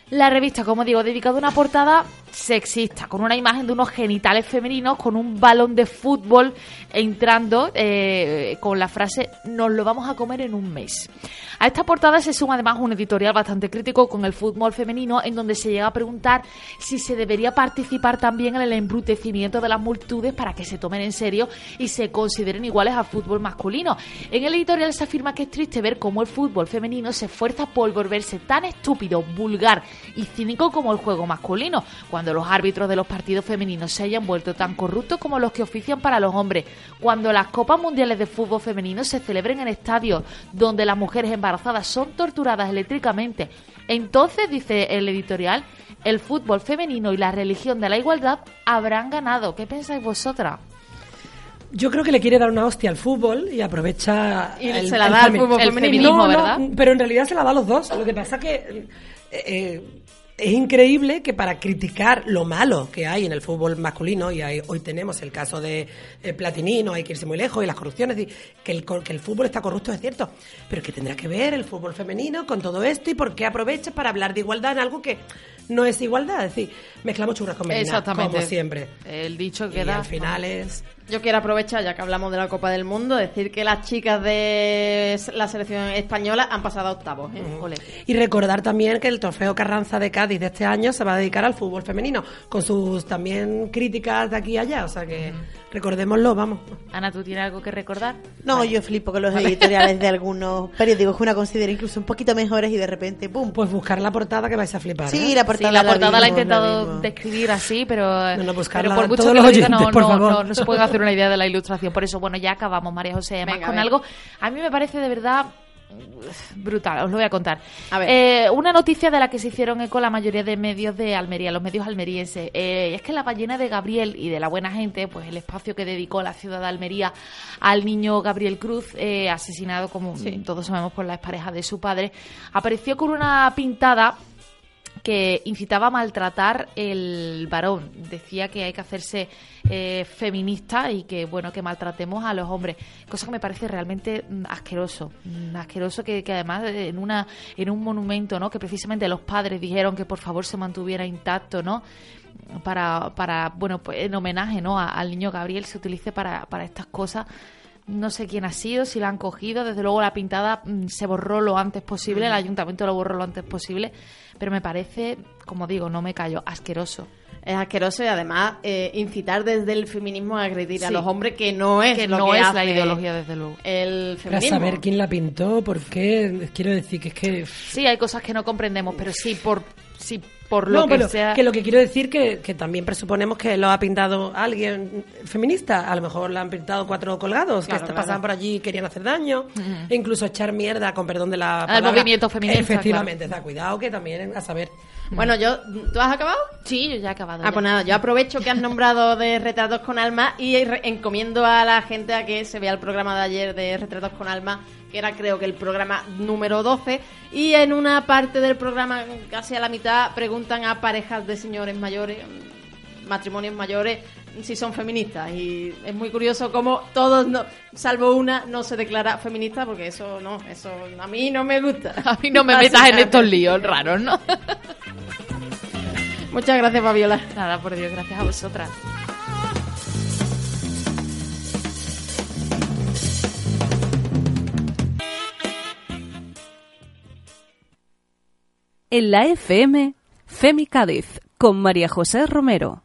La revista, como digo, dedicada a una portada sexista, con una imagen de unos genitales femeninos con un balón de fútbol entrando eh, con la frase nos lo vamos a comer en un mes. A esta portada se suma además un editorial bastante crítico con el fútbol femenino en donde se llega a preguntar si se debería participar también en el embrutecimiento de las multitudes para que se tomen en serio y se consideren iguales al fútbol masculino. En el editorial se afirma que es triste ver cómo el fútbol femenino se esfuerza por volverse tan estúpido, vulgar y cínico como el juego masculino, cuando los árbitros de los partidos femeninos se hayan vuelto tan corruptos como los que ofician para los hombres, cuando las Copas Mundiales de Fútbol Femenino se celebren en estadios donde las mujeres embarazadas son torturadas eléctricamente. Entonces, dice el editorial, el fútbol femenino y la religión de la igualdad habrán ganado. ¿Qué pensáis vosotras? Yo creo que le quiere dar una hostia al fútbol y aprovecha. Y se la da al fútbol el femenino. feminismo, No, no, ¿verdad? pero en realidad se la da a los dos. Lo que pasa que eh, eh, es increíble que para criticar lo malo que hay en el fútbol masculino, y hay- hoy tenemos el caso de eh, Platini, no hay que irse muy lejos, y las corrupciones, y que el, que el fútbol está corrupto es cierto, pero que tendrá que ver el fútbol femenino con todo esto y por qué aprovechas para hablar de igualdad en algo que no es igualdad. Es decir, mezclamos churras con merinas, como siempre. El dicho Y que da. al final es... Yo quiero aprovechar, ya que hablamos de la Copa del Mundo, decir que las chicas de la selección española han pasado a octavos. ¿eh? Y recordar también que el trofeo Carranza de Cádiz de este año se va a dedicar al fútbol femenino, con sus también críticas de aquí y allá. O sea que recordémoslo, vamos. Ana, ¿tú tienes algo que recordar? No, yo flipo con los editoriales de [LAUGHS] algunos periódicos que una considera incluso un poquito mejores y de repente, ¡pum! Pues buscar la portada que vais a flipar. Sí, ¿eh? la portada, Sí, la portada la he intentado describir así, pero, No, no, buscarla pero por mucho todos que los lo diga, no, oyentes, por no, favor. no, no se puede hacer [LAUGHS] una idea de la ilustración. Por eso, bueno, ya acabamos, María José, además Venga, con algo. A mí me parece de verdad brutal, os lo voy a contar. A ver. Eh, una noticia de la que se hicieron eco la mayoría de medios de Almería, los medios almerienses. Eh, es que la ballena de Gabriel y de la buena gente, pues el espacio que dedicó la ciudad de Almería al niño Gabriel Cruz, eh, asesinado, como todos sabemos, por la expareja de su padre, apareció con una pintada que incitaba a maltratar el varón. Decía que hay que hacerse eh, feminista y que bueno que maltratemos a los hombres. Cosa que me parece realmente mm, asqueroso. Mm, Asqueroso que, que además eh, en una en un monumento, ¿no? Que precisamente los padres dijeron que por favor se mantuviera intacto, ¿no? Para, para bueno, pues en homenaje, ¿no? A- al niño Gabriel se utilice para, para estas cosas. No sé quién ha sido, si la han cogido. Desde luego la pintada mm, se borró lo antes posible, el ayuntamiento lo borró lo antes posible. Pero me parece, como digo, no me callo, asqueroso. Es asqueroso y además eh, incitar desde el feminismo a agredir a los hombres que no es Que lo no que es la ideología, desde luego. El Para feminismo. saber quién la pintó, por qué, quiero decir que es que... Sí, hay cosas que no comprendemos, pero sí por, sí, por lo no, que pero sea. que lo que quiero decir que, que también presuponemos que lo ha pintado alguien feminista. A lo mejor la han pintado cuatro colgados Claro, que claro. pasaban por allí y querían hacer daño. E incluso echar mierda, con perdón de la Al movimiento feminista, Efectivamente, da cuidado que también a saber. Bueno, yo, ¿tú has acabado? Sí, yo ya he acabado. Ah, ya. pues nada, yo aprovecho que has nombrado de Retratos con Alma y re- encomiendo a la gente a que se vea el programa de ayer de Retratos con Alma, que era creo que el programa número 12, y en una parte del programa, casi a la mitad, preguntan a parejas de señores mayores, matrimonios mayores, si son feministas. Y es muy curioso cómo todos, no- salvo una, no se declara feminista, porque eso no, eso a mí no me gusta. [LAUGHS] A mí no me metas en estos líos raros, ¿no? Muchas gracias, Fabiola. Nada, por Dios, gracias a vosotras. En la FM, Femi Cádiz, con María José Romero.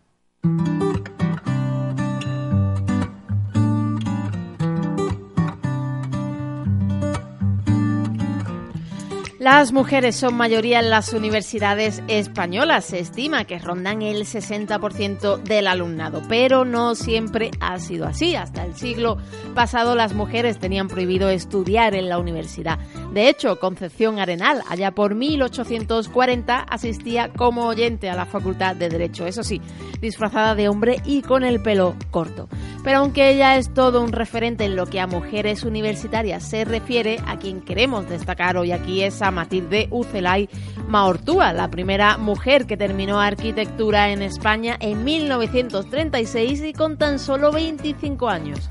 Las mujeres son mayoría en las universidades españolas. Se estima que rondan el 60% del alumnado, pero no siempre ha sido así. Hasta el siglo pasado las mujeres tenían prohibido estudiar en la universidad. De hecho, Concepción Arenal, allá por 1840, asistía como oyente a la Facultad de Derecho, eso sí, disfrazada de hombre y con el pelo corto. Pero aunque ella es todo un referente en lo que a mujeres universitarias se refiere, a quien queremos destacar hoy aquí es a Matilde Ucelay Maortúa, la primera mujer que terminó arquitectura en España en 1936 y con tan solo 25 años.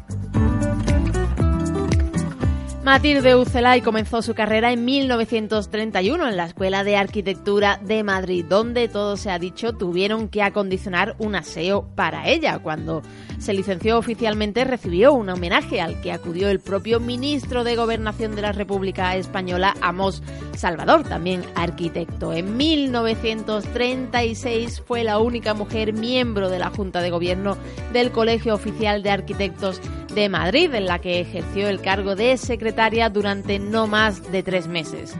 Matilde Ucelay comenzó su carrera en 1931 en la Escuela de Arquitectura de Madrid, donde todo se ha dicho tuvieron que acondicionar un aseo para ella. Cuando se licenció oficialmente recibió un homenaje al que acudió el propio ministro de Gobernación de la República Española, Amos Salvador, también arquitecto. En 1936 fue la única mujer miembro de la Junta de Gobierno del Colegio Oficial de Arquitectos de Madrid, en la que ejerció el cargo de secretaria durante no más de tres meses.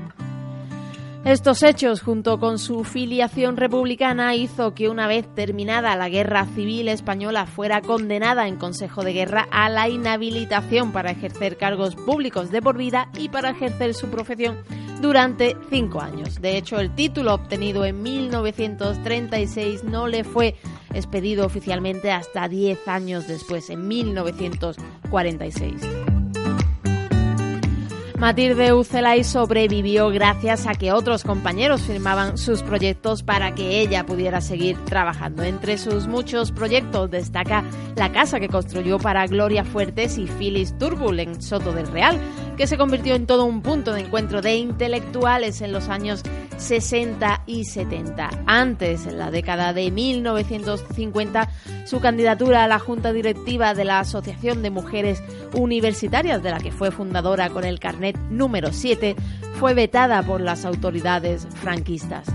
Estos hechos, junto con su filiación republicana, hizo que una vez terminada la Guerra Civil Española fuera condenada en Consejo de Guerra a la inhabilitación para ejercer cargos públicos de por vida y para ejercer su profesión durante cinco años. De hecho, el título obtenido en 1936 no le fue expedido oficialmente hasta diez años después, en 1946. Matilde Ucelay sobrevivió gracias a que otros compañeros firmaban sus proyectos para que ella pudiera seguir trabajando. Entre sus muchos proyectos destaca la casa que construyó para Gloria Fuertes y Phyllis Turbul en Soto del Real, que se convirtió en todo un punto de encuentro de intelectuales en los años 60 y 70. Antes, en la década de 1950, su candidatura a la Junta Directiva de la Asociación de Mujeres Universitarias, de la que fue fundadora con el carnet número 7, fue vetada por las autoridades franquistas.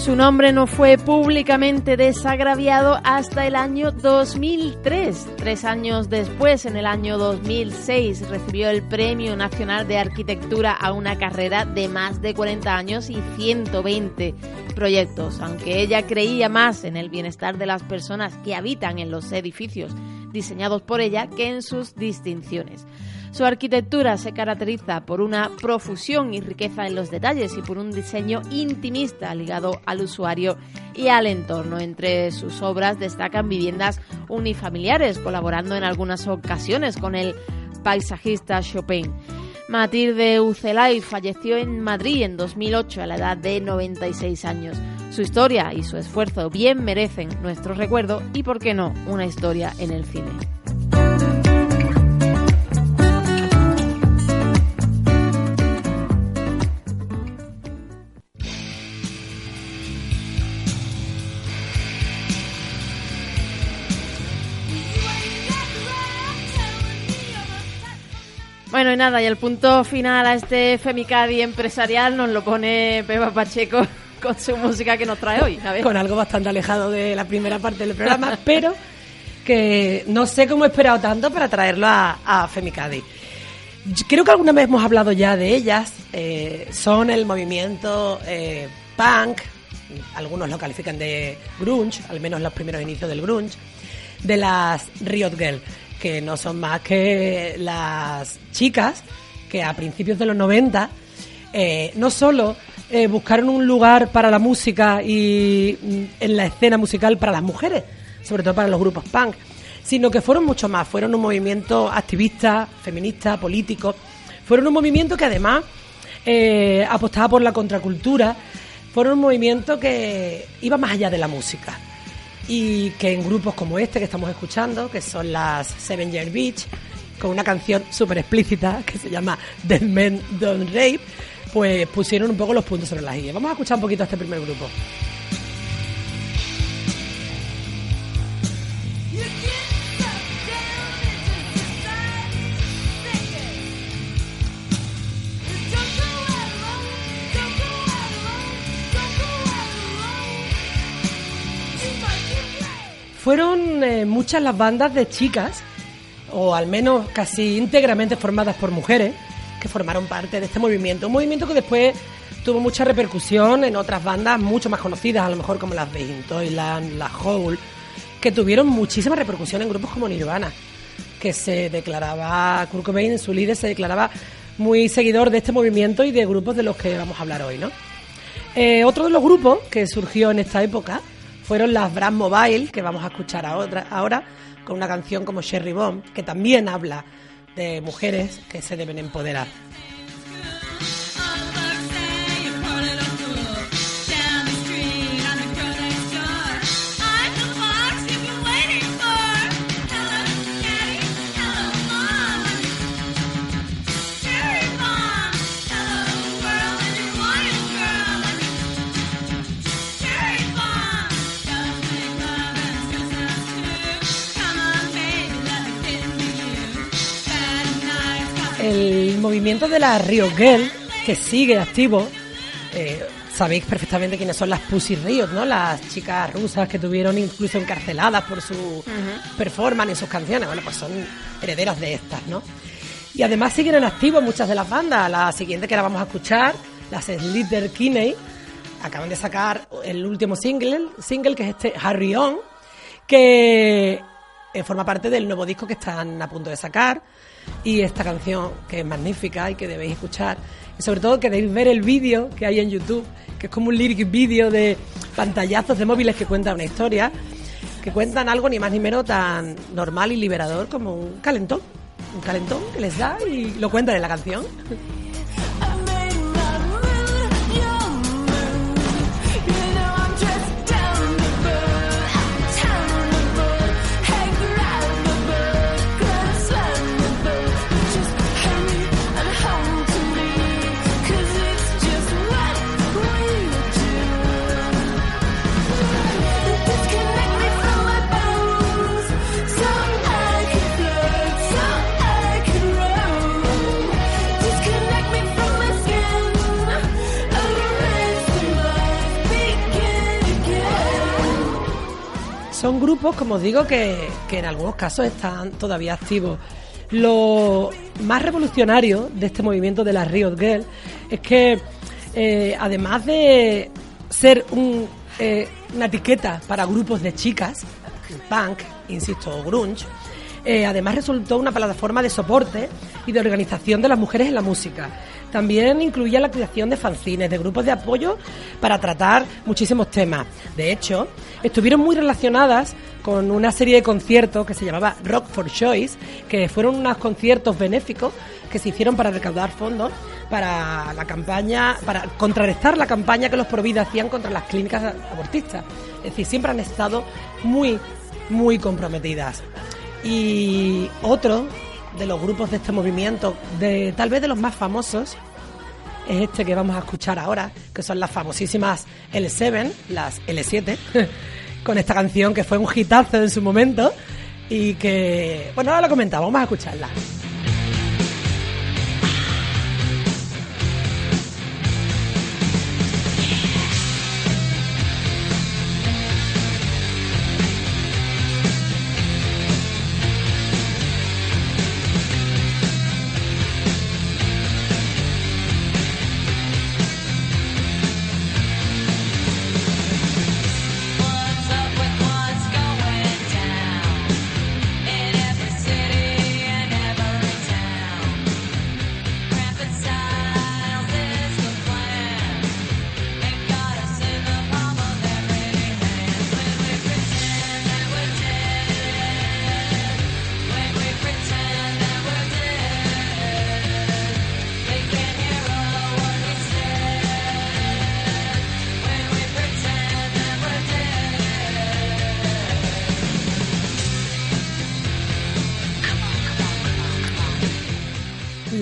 Su nombre no fue públicamente desagraviado hasta el año 2003. Tres años después, en el año 2006, recibió el Premio Nacional de Arquitectura a una carrera de más de 40 años y 120 proyectos. Aunque ella creía más en el bienestar de las personas que habitan en los edificios diseñados por ella que en sus distinciones. Su arquitectura se caracteriza por una profusión y riqueza en los detalles y por un diseño intimista ligado al usuario y al entorno. Entre sus obras destacan viviendas unifamiliares, colaborando en algunas ocasiones con el paisajista Chopin. Matilde Ucelay falleció en Madrid en 2008 a la edad de 96 años. Su historia y su esfuerzo bien merecen nuestro recuerdo y, por qué no, una historia en el cine. Bueno, y nada, y el punto final a este Femicadi empresarial nos lo pone Pepa Pacheco [LAUGHS] con su música que nos trae hoy. Con algo bastante alejado de la primera parte del programa, [LAUGHS] pero que no sé cómo he esperado tanto para traerlo a, a Femicadi. Creo que alguna vez hemos hablado ya de ellas. Eh, son el movimiento eh, punk, algunos lo califican de grunge, al menos los primeros inicios del grunge, de las Riot Girl que no son más que las chicas que a principios de los 90 eh, no solo eh, buscaron un lugar para la música y mm, en la escena musical para las mujeres, sobre todo para los grupos punk, sino que fueron mucho más, fueron un movimiento activista, feminista, político, fueron un movimiento que además eh, apostaba por la contracultura, fueron un movimiento que iba más allá de la música y que en grupos como este que estamos escuchando, que son las Seven Year Beach, con una canción súper explícita que se llama Dead Men Don't Rape, pues pusieron un poco los puntos sobre las I. Vamos a escuchar un poquito a este primer grupo. Fueron eh, muchas las bandas de chicas, o al menos casi íntegramente formadas por mujeres, que formaron parte de este movimiento. Un movimiento que después tuvo mucha repercusión en otras bandas mucho más conocidas, a lo mejor como las Begin Toyland, las Hole, que tuvieron muchísima repercusión en grupos como Nirvana, que se declaraba, Kurt Cobain su líder se declaraba muy seguidor de este movimiento y de grupos de los que vamos a hablar hoy, ¿no? Eh, otro de los grupos que surgió en esta época fueron las Brand Mobile, que vamos a escuchar ahora, ahora con una canción como Sherry Bomb, que también habla de mujeres que se deben empoderar. Movimiento de la Rio Girl, que sigue activo, eh, sabéis perfectamente quiénes son las Pussy Riot, ¿no? Las chicas rusas que tuvieron incluso encarceladas por su performance y sus canciones. Bueno, pues son herederas de estas, ¿no? Y además siguen en activo muchas de las bandas. La siguiente que la vamos a escuchar, las Slither Kinney, acaban de sacar el último single, single que es este Harry On, que eh, forma parte del nuevo disco que están a punto de sacar. Y esta canción que es magnífica y que debéis escuchar. Y sobre todo que debéis ver el vídeo que hay en YouTube, que es como un lyric vídeo de pantallazos de móviles que cuentan una historia, que cuentan algo ni más ni menos tan normal y liberador como un calentón. Un calentón que les da y lo cuentan en la canción. Son grupos, como os digo, que, que en algunos casos están todavía activos. Lo más revolucionario de este movimiento de la Riot Girl es que, eh, además de ser un, eh, una etiqueta para grupos de chicas, punk, insisto, grunge, eh, además resultó una plataforma de soporte y de organización de las mujeres en la música. También incluía la creación de fanzines, de grupos de apoyo para tratar muchísimos temas. De hecho, estuvieron muy relacionadas con una serie de conciertos que se llamaba Rock for Choice, que fueron unos conciertos benéficos que se hicieron para recaudar fondos para la campaña, para contrarrestar la campaña que los Provida hacían contra las clínicas abortistas. Es decir, siempre han estado muy, muy comprometidas. Y otro de los grupos de este movimiento, de tal vez de los más famosos, es este que vamos a escuchar ahora, que son las famosísimas L7, las L7, [LAUGHS] con esta canción que fue un hitazo en su momento y que, bueno, ahora lo comentamos, vamos a escucharla.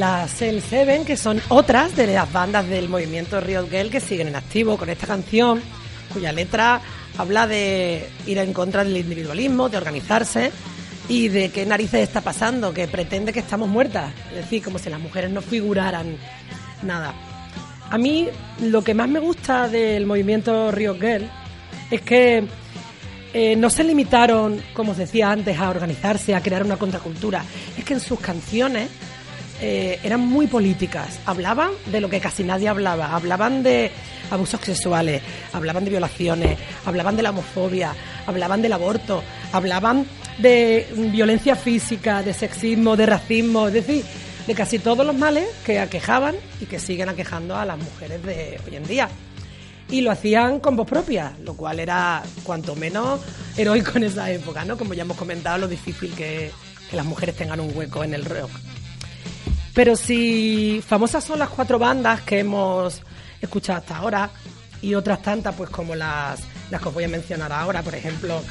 Las Seven, que son otras de las bandas del movimiento Riot Girl que siguen en activo con esta canción, cuya letra habla de ir en contra del individualismo, de organizarse y de qué narices está pasando, que pretende que estamos muertas, es decir, como si las mujeres no figuraran nada. A mí lo que más me gusta del movimiento Riot Girl es que eh, no se limitaron, como os decía antes, a organizarse, a crear una contracultura. Es que en sus canciones eh, eran muy políticas. Hablaban de lo que casi nadie hablaba. Hablaban de abusos sexuales, hablaban de violaciones, hablaban de la homofobia, hablaban del aborto, hablaban de violencia física, de sexismo, de racismo, es decir, de casi todos los males que aquejaban y que siguen aquejando a las mujeres de hoy en día. Y lo hacían con voz propia, lo cual era cuanto menos heroico en esa época, ¿no? Como ya hemos comentado, lo difícil que, que las mujeres tengan un hueco en el rock. Pero si famosas son las cuatro bandas que hemos escuchado hasta ahora y otras tantas, pues como las, las que os voy a mencionar ahora, por ejemplo,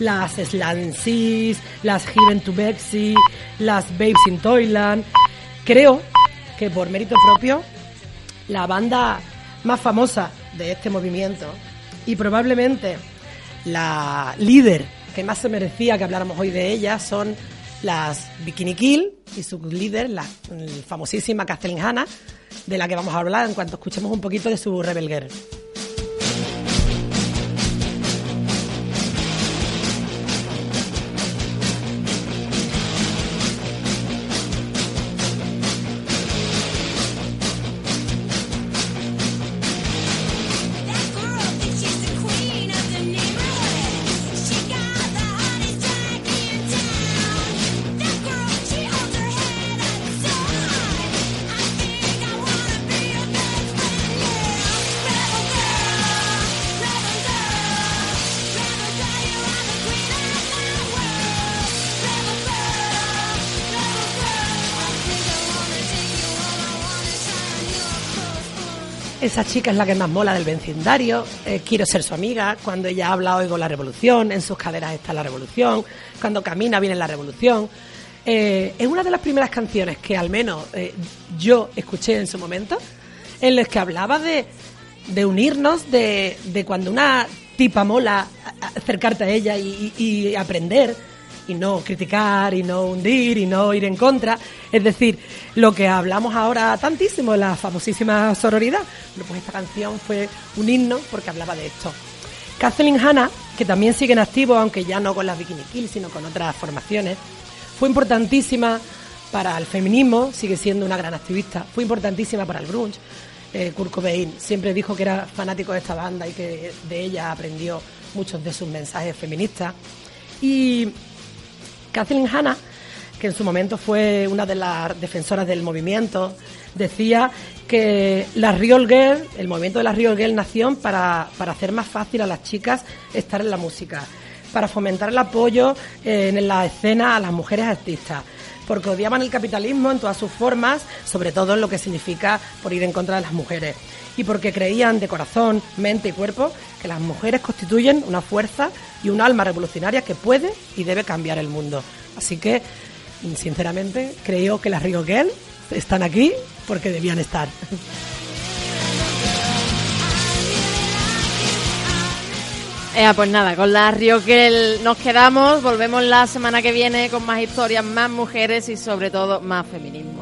las Slancies, las Given to Bexy, las Babes in Toyland, creo que por mérito propio, la banda más famosa de este movimiento y probablemente la líder que más se merecía que habláramos hoy de ella son las Bikini Kill y su líder, la famosísima Hanna, de la que vamos a hablar en cuanto escuchemos un poquito de su Rebel Girl. Esa chica es la que más mola del vecindario. Eh, quiero ser su amiga. Cuando ella habla, oigo la revolución. En sus caderas está la revolución. Cuando camina, viene la revolución. Eh, es una de las primeras canciones que al menos eh, yo escuché en su momento, en las que hablaba de, unirnos, de, de, cuando una tipa mola, acercarte a ella y, y aprender y no criticar y no hundir y no ir en contra. Es decir, lo que hablamos ahora tantísimo, la famosísima sororidad. pues esta canción fue un himno porque hablaba de esto. Kathleen Hanna, que también sigue en activo, aunque ya no con las Bikini Kill, sino con otras formaciones, fue importantísima para el feminismo, sigue siendo una gran activista, fue importantísima para el grunge. Eh, Kurt Cobain siempre dijo que era fanático de esta banda y que de ella aprendió muchos de sus mensajes feministas. Y Kathleen Hanna, que en su momento fue una de las defensoras del movimiento, decía que la Real Girl, el movimiento de la Real Girl nació para, para hacer más fácil a las chicas estar en la música, para fomentar el apoyo eh, en la escena a las mujeres artistas porque odiaban el capitalismo en todas sus formas, sobre todo en lo que significa por ir en contra de las mujeres. Y porque creían de corazón, mente y cuerpo que las mujeres constituyen una fuerza y un alma revolucionaria que puede y debe cambiar el mundo. Así que, sinceramente, creo que las Rio Girl están aquí porque debían estar. Eh, pues nada, con la Rio Girl nos quedamos. Volvemos la semana que viene con más historias, más mujeres y sobre todo más feminismo.